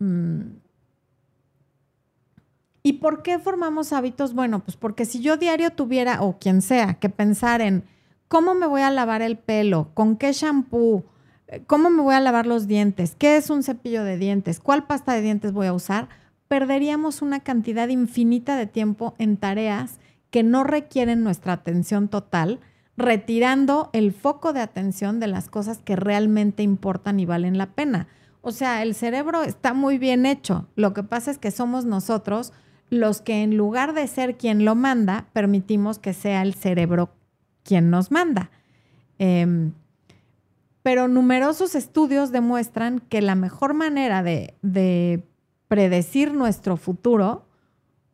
Mm. ¿Y por qué formamos hábitos? Bueno, pues porque si yo diario tuviera, o quien sea, que pensar en cómo me voy a lavar el pelo, con qué shampoo, ¿Cómo me voy a lavar los dientes? ¿Qué es un cepillo de dientes? ¿Cuál pasta de dientes voy a usar? Perderíamos una cantidad infinita de tiempo en tareas que no requieren nuestra atención total, retirando el foco de atención de las cosas que realmente importan y valen la pena. O sea, el cerebro está muy bien hecho. Lo que pasa es que somos nosotros los que en lugar de ser quien lo manda, permitimos que sea el cerebro quien nos manda. Em, pero numerosos estudios demuestran que la mejor manera de, predecir nuestro futuro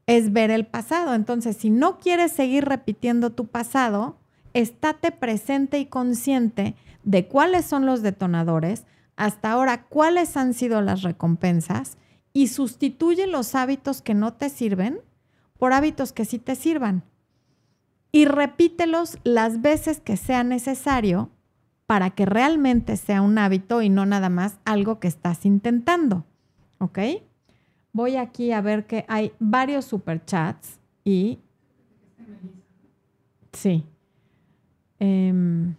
es ver el pasado. Entonces, si no quieres seguir repitiendo tu pasado, estate presente y consciente de cuáles son los detonadores, hasta ahora cuáles han sido las recompensas y sustituye los hábitos que no te sirven por hábitos que sí te sirvan. Y repítelos las veces que sea necesario para que realmente sea un hábito y no nada más algo que estás intentando. ¿Ok? Voy aquí a ver que hay varios superchats y... Sí. Em,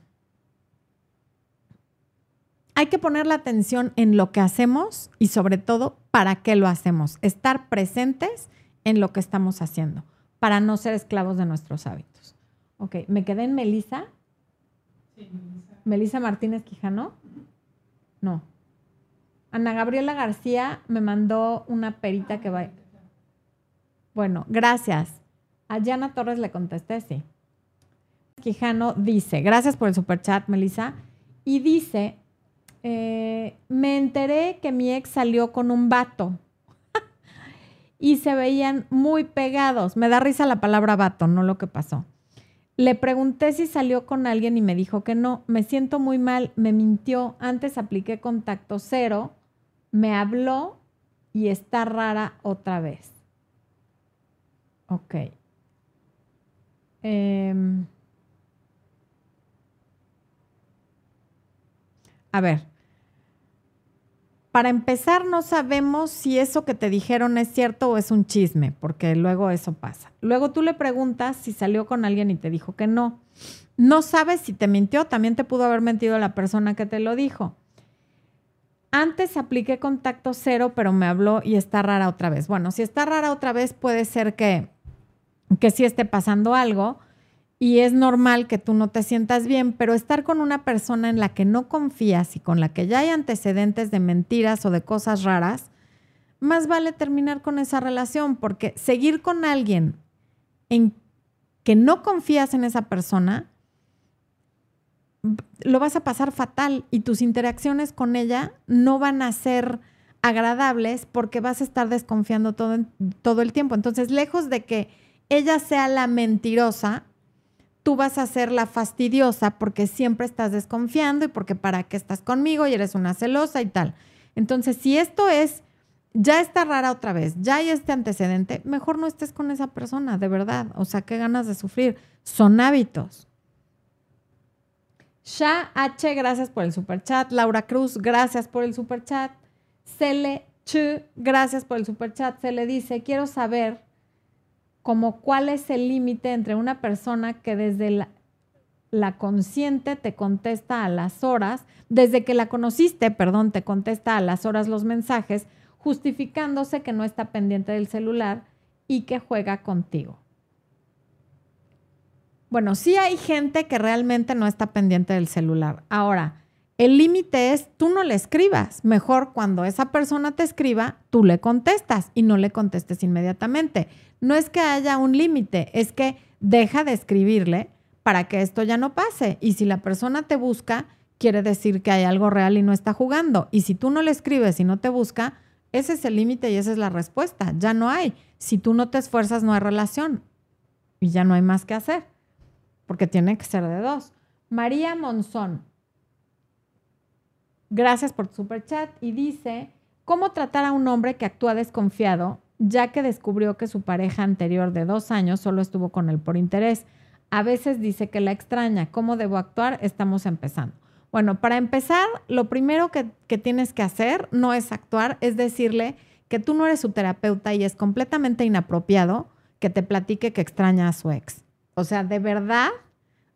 hay que poner la atención en lo que hacemos y sobre todo para qué lo hacemos. Estar presentes en lo que estamos haciendo para no ser esclavos de nuestros hábitos. Ok, me quedé en Melissa. Sí, Melissa Martínez Quijano. No. Ana Gabriela García me mandó una perita que va. Bueno, gracias. A Yana Torres le contesté, sí. Quijano dice, gracias por el superchat, Melissa. Y dice, eh, me enteré que mi ex salió con un vato y se veían muy pegados. Me da risa la palabra vato, no lo que pasó. Le pregunté si salió con alguien y me dijo que no. Me siento muy mal, me mintió. Antes apliqué contacto cero, me habló y está rara otra vez. Ok. Em, a ver, para empezar, no sabemos si eso que te dijeron es cierto o es un chisme, porque luego eso pasa. Luego tú le preguntas si salió con alguien y te dijo que no. No sabes si te mintió, también te pudo haber mentido la persona que te lo dijo. Antes apliqué contacto cero, pero me habló y está rara otra vez. Bueno, si está rara otra vez, puede ser que, que sí esté pasando algo y es normal que tú no te sientas bien, pero estar con una persona en la que no confías y con la que ya hay antecedentes de mentiras o de cosas raras, más vale terminar con esa relación, porque seguir con alguien en que no confías en esa persona, lo vas a pasar fatal y tus interacciones con ella no van a ser agradables porque vas a estar desconfiando todo, todo el tiempo. Entonces, lejos de que ella sea la mentirosa, tú vas a ser la fastidiosa porque siempre estás desconfiando y porque para qué estás conmigo y eres una celosa y tal. Entonces, si esto es, ya está rara otra vez, ya hay este antecedente, mejor no estés con esa persona, de verdad. O sea, qué ganas de sufrir. Son hábitos. Sha H, gracias por el super chat. Laura Cruz, gracias por el super chat. Cele Ch, gracias por el super chat. Se le dice, quiero saber como cuál es el límite entre una persona que desde la, consciente te contesta a las horas, desde que la conociste, perdón, te contesta a las horas los mensajes, justificándose que no está pendiente del celular y que juega contigo. Bueno, sí hay gente que realmente no está pendiente del celular. Ahora, el límite es tú no le escribas. Mejor cuando esa persona te escriba, tú le contestas y no le contestes inmediatamente. No es que haya un límite, es que deja de escribirle para que esto ya no pase. Y si la persona te busca, quiere decir que hay algo real y no está jugando. Y si tú no le escribes y no te busca, ese es el límite y esa es la respuesta. Ya no hay. Si tú no te esfuerzas, no hay relación. Y ya no hay más que hacer. Porque tiene que ser de dos. María Monzón, Gracias por tu super chat. Y dice, ¿cómo tratar a un hombre que actúa desconfiado ya que descubrió que su pareja anterior de dos años solo estuvo con él por interés? A veces dice que la extraña. ¿Cómo debo actuar? Estamos empezando. Bueno, para empezar, lo primero que, que tienes que hacer no es actuar, es decirle que tú no eres su terapeuta y es completamente inapropiado que te platique que extraña a su ex. O sea, de verdad,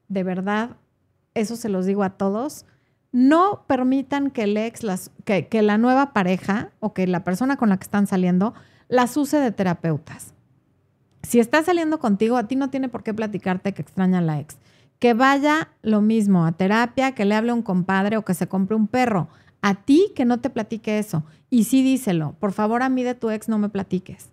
de verdad, eso se los digo a todos no permitan que el ex, que, la nueva pareja o que la persona con la que están saliendo las use de terapeutas. Si está saliendo contigo, a ti no tiene por qué platicarte que extraña la ex. Que vaya lo mismo a terapia, que le hable a un compadre o que se compre un perro. A ti que no te platique eso. Y sí díselo, por favor a mí de tu ex no me platiques.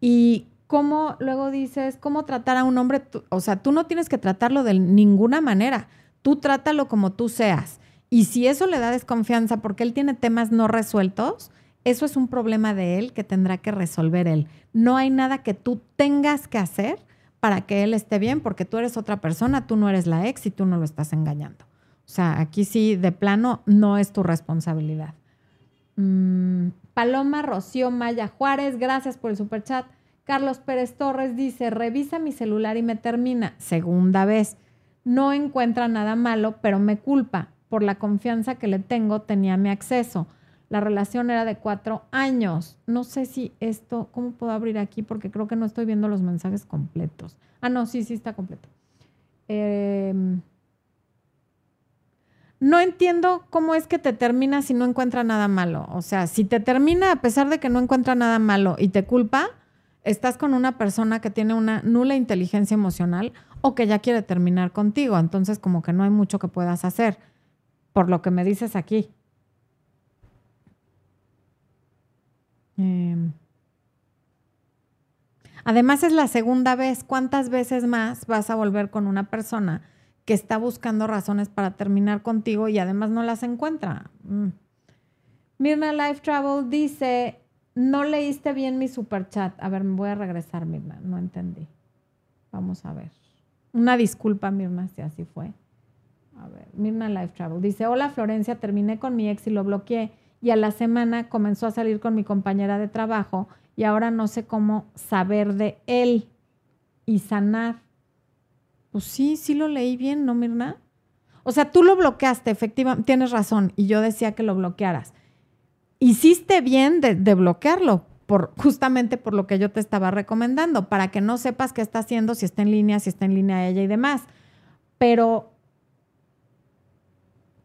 Y cómo luego dices, cómo tratar a un hombre, o sea, tú no tienes que tratarlo de ninguna manera Tú trátalo como tú seas. Y si eso le da desconfianza porque él tiene temas no resueltos, eso es un problema de él que tendrá que resolver él. No hay nada que tú tengas que hacer para que él esté bien, porque tú eres otra persona, tú no eres la ex y tú no lo estás engañando. O sea, aquí sí, de plano, no es tu responsabilidad. Mm, Paloma Rocío Maya Juárez, gracias por el superchat. Carlos Pérez Torres dice, revisa mi celular y me termina. Segunda vez no encuentra nada malo, pero me culpa. Por la confianza que le tengo, tenía mi acceso. La relación era de cuatro años. No sé si esto, ¿cómo puedo abrir aquí? Porque creo que no estoy viendo los mensajes completos. Ah, no, sí, sí está completo. Em, no entiendo cómo es que te termina si no encuentra nada malo. O sea, si te termina a pesar de que no encuentra nada malo y te culpa, estás con una persona que tiene una nula inteligencia emocional o que ya quiere terminar contigo. Entonces, como que no hay mucho que puedas hacer, por lo que me dices aquí. Em, además, es la segunda vez. ¿Cuántas veces más vas a volver con una persona que está buscando razones para terminar contigo y además no las encuentra? Mm. Mirna Life Travel dice, no leíste bien mi super chat. A ver, me voy a regresar, Mirna. No entendí. Vamos a ver. Una disculpa, Mirna, si así fue. A ver, Mirna Life Travel. Dice, hola Florencia, terminé con mi ex y lo bloqueé. Y a la semana comenzó a salir con mi compañera de trabajo y ahora no sé cómo saber de él y sanar. Pues sí, sí lo leí bien, ¿no, Mirna? O sea, tú lo bloqueaste, efectivamente, tienes razón, y yo decía que lo bloquearas. Hiciste bien de, bloquearlo, justamente por lo que yo te estaba recomendando, para que no sepas qué está haciendo, si está en línea, si está en línea ella y demás. Pero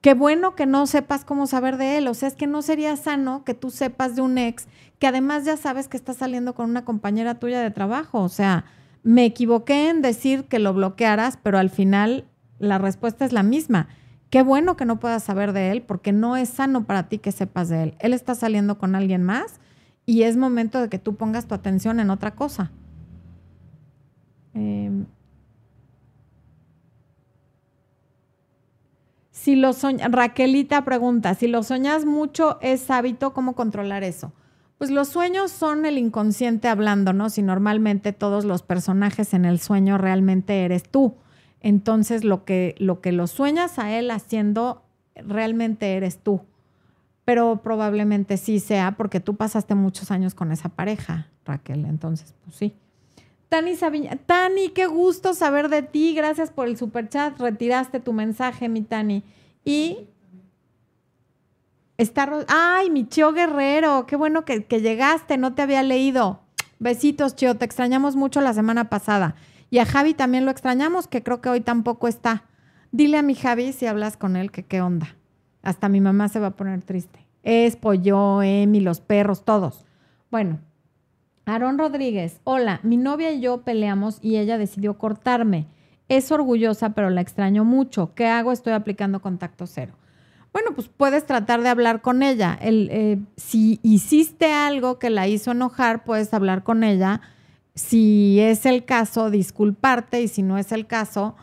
qué bueno que no sepas cómo saber de él. O sea, es que no sería sano que tú sepas de un ex que además ya sabes que está saliendo con una compañera tuya de trabajo. O sea, me equivoqué en decir que lo bloquearas, pero al final la respuesta es la misma. Qué bueno que no puedas saber de él porque no es sano para ti que sepas de él. Él está saliendo con alguien más y es momento de que tú pongas tu atención en otra cosa. Em, si lo Raquelita pregunta, si lo soñas mucho, ¿es hábito cómo controlar eso? Pues los sueños son el inconsciente hablando, ¿no? Si normalmente todos los personajes en el sueño realmente eres tú. Entonces lo que, lo que lo sueñas a él haciendo realmente eres tú. Pero probablemente sí sea porque tú pasaste muchos años con esa pareja, Raquel. Entonces, pues sí. Tani Sabiña, Tani, qué gusto saber de ti. Gracias por el super chat. Retiraste tu mensaje, mi Tani. Y está. ¡Ay, mi Chio Guerrero! Qué bueno que, que llegaste, no te había leído. Besitos, Chio. Te extrañamos mucho la semana pasada. Y a Javi también lo extrañamos, que creo que hoy tampoco está. Dile a mi Javi si hablas con él que qué onda. Hasta mi mamá se va a poner triste. Es Pollo, Emi, los perros, todos. Bueno, Aarón Rodríguez. Hola, mi novia y yo peleamos y ella decidió cortarme. Es orgullosa, pero la extraño mucho. ¿Qué hago? Estoy aplicando contacto cero. Bueno, pues puedes tratar de hablar con ella. El, eh, si hiciste algo que la hizo enojar, puedes hablar con ella si es el caso, disculparte y si no es el caso,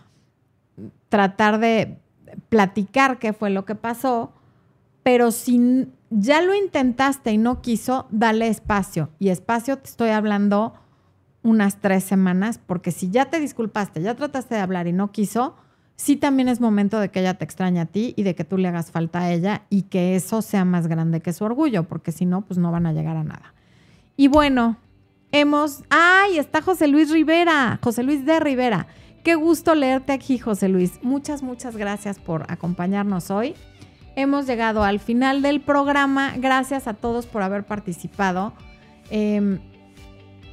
tratar de platicar qué fue lo que pasó, pero si ya lo intentaste y no quiso, dale espacio. Y espacio te estoy hablando unas tres semanas, porque si ya te disculpaste, ya trataste de hablar y no quiso, sí también es momento de que ella te extrañe a ti y de que tú le hagas falta a ella y que eso sea más grande que su orgullo, porque si no, pues no van a llegar a nada. Y bueno, hemos... ¡Ay! Está José Luis Rivera, José Luis de Rivera. Qué gusto leerte aquí, José Luis. Muchas, muchas gracias por acompañarnos hoy. Hemos llegado al final del programa. Gracias a todos por haber participado. Em,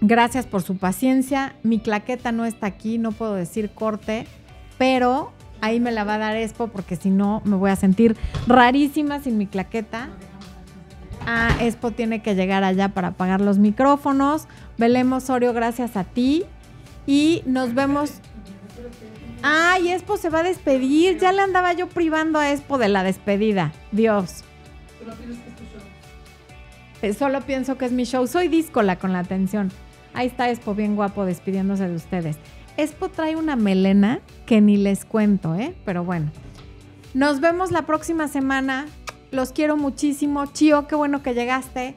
gracias por su paciencia. Mi claqueta no está aquí, no puedo decir corte, pero ahí me la va a dar Expo porque si no me voy a sentir rarísima sin mi claqueta. Ah, Expo tiene que llegar allá para apagar los micrófonos. Belén Osorio, gracias a ti. Y nos vemos. Ay, Expo se va a despedir. Ya le andaba yo privando a Expo de la despedida. Dios. Eh, solo pienso que es mi show. Soy díscola con la atención. Ahí está Expo, bien guapo, despidiéndose de ustedes. Expo trae una melena que ni les cuento, ¿eh? Pero bueno. Nos vemos la próxima semana. Los quiero muchísimo. Chío, qué bueno que llegaste.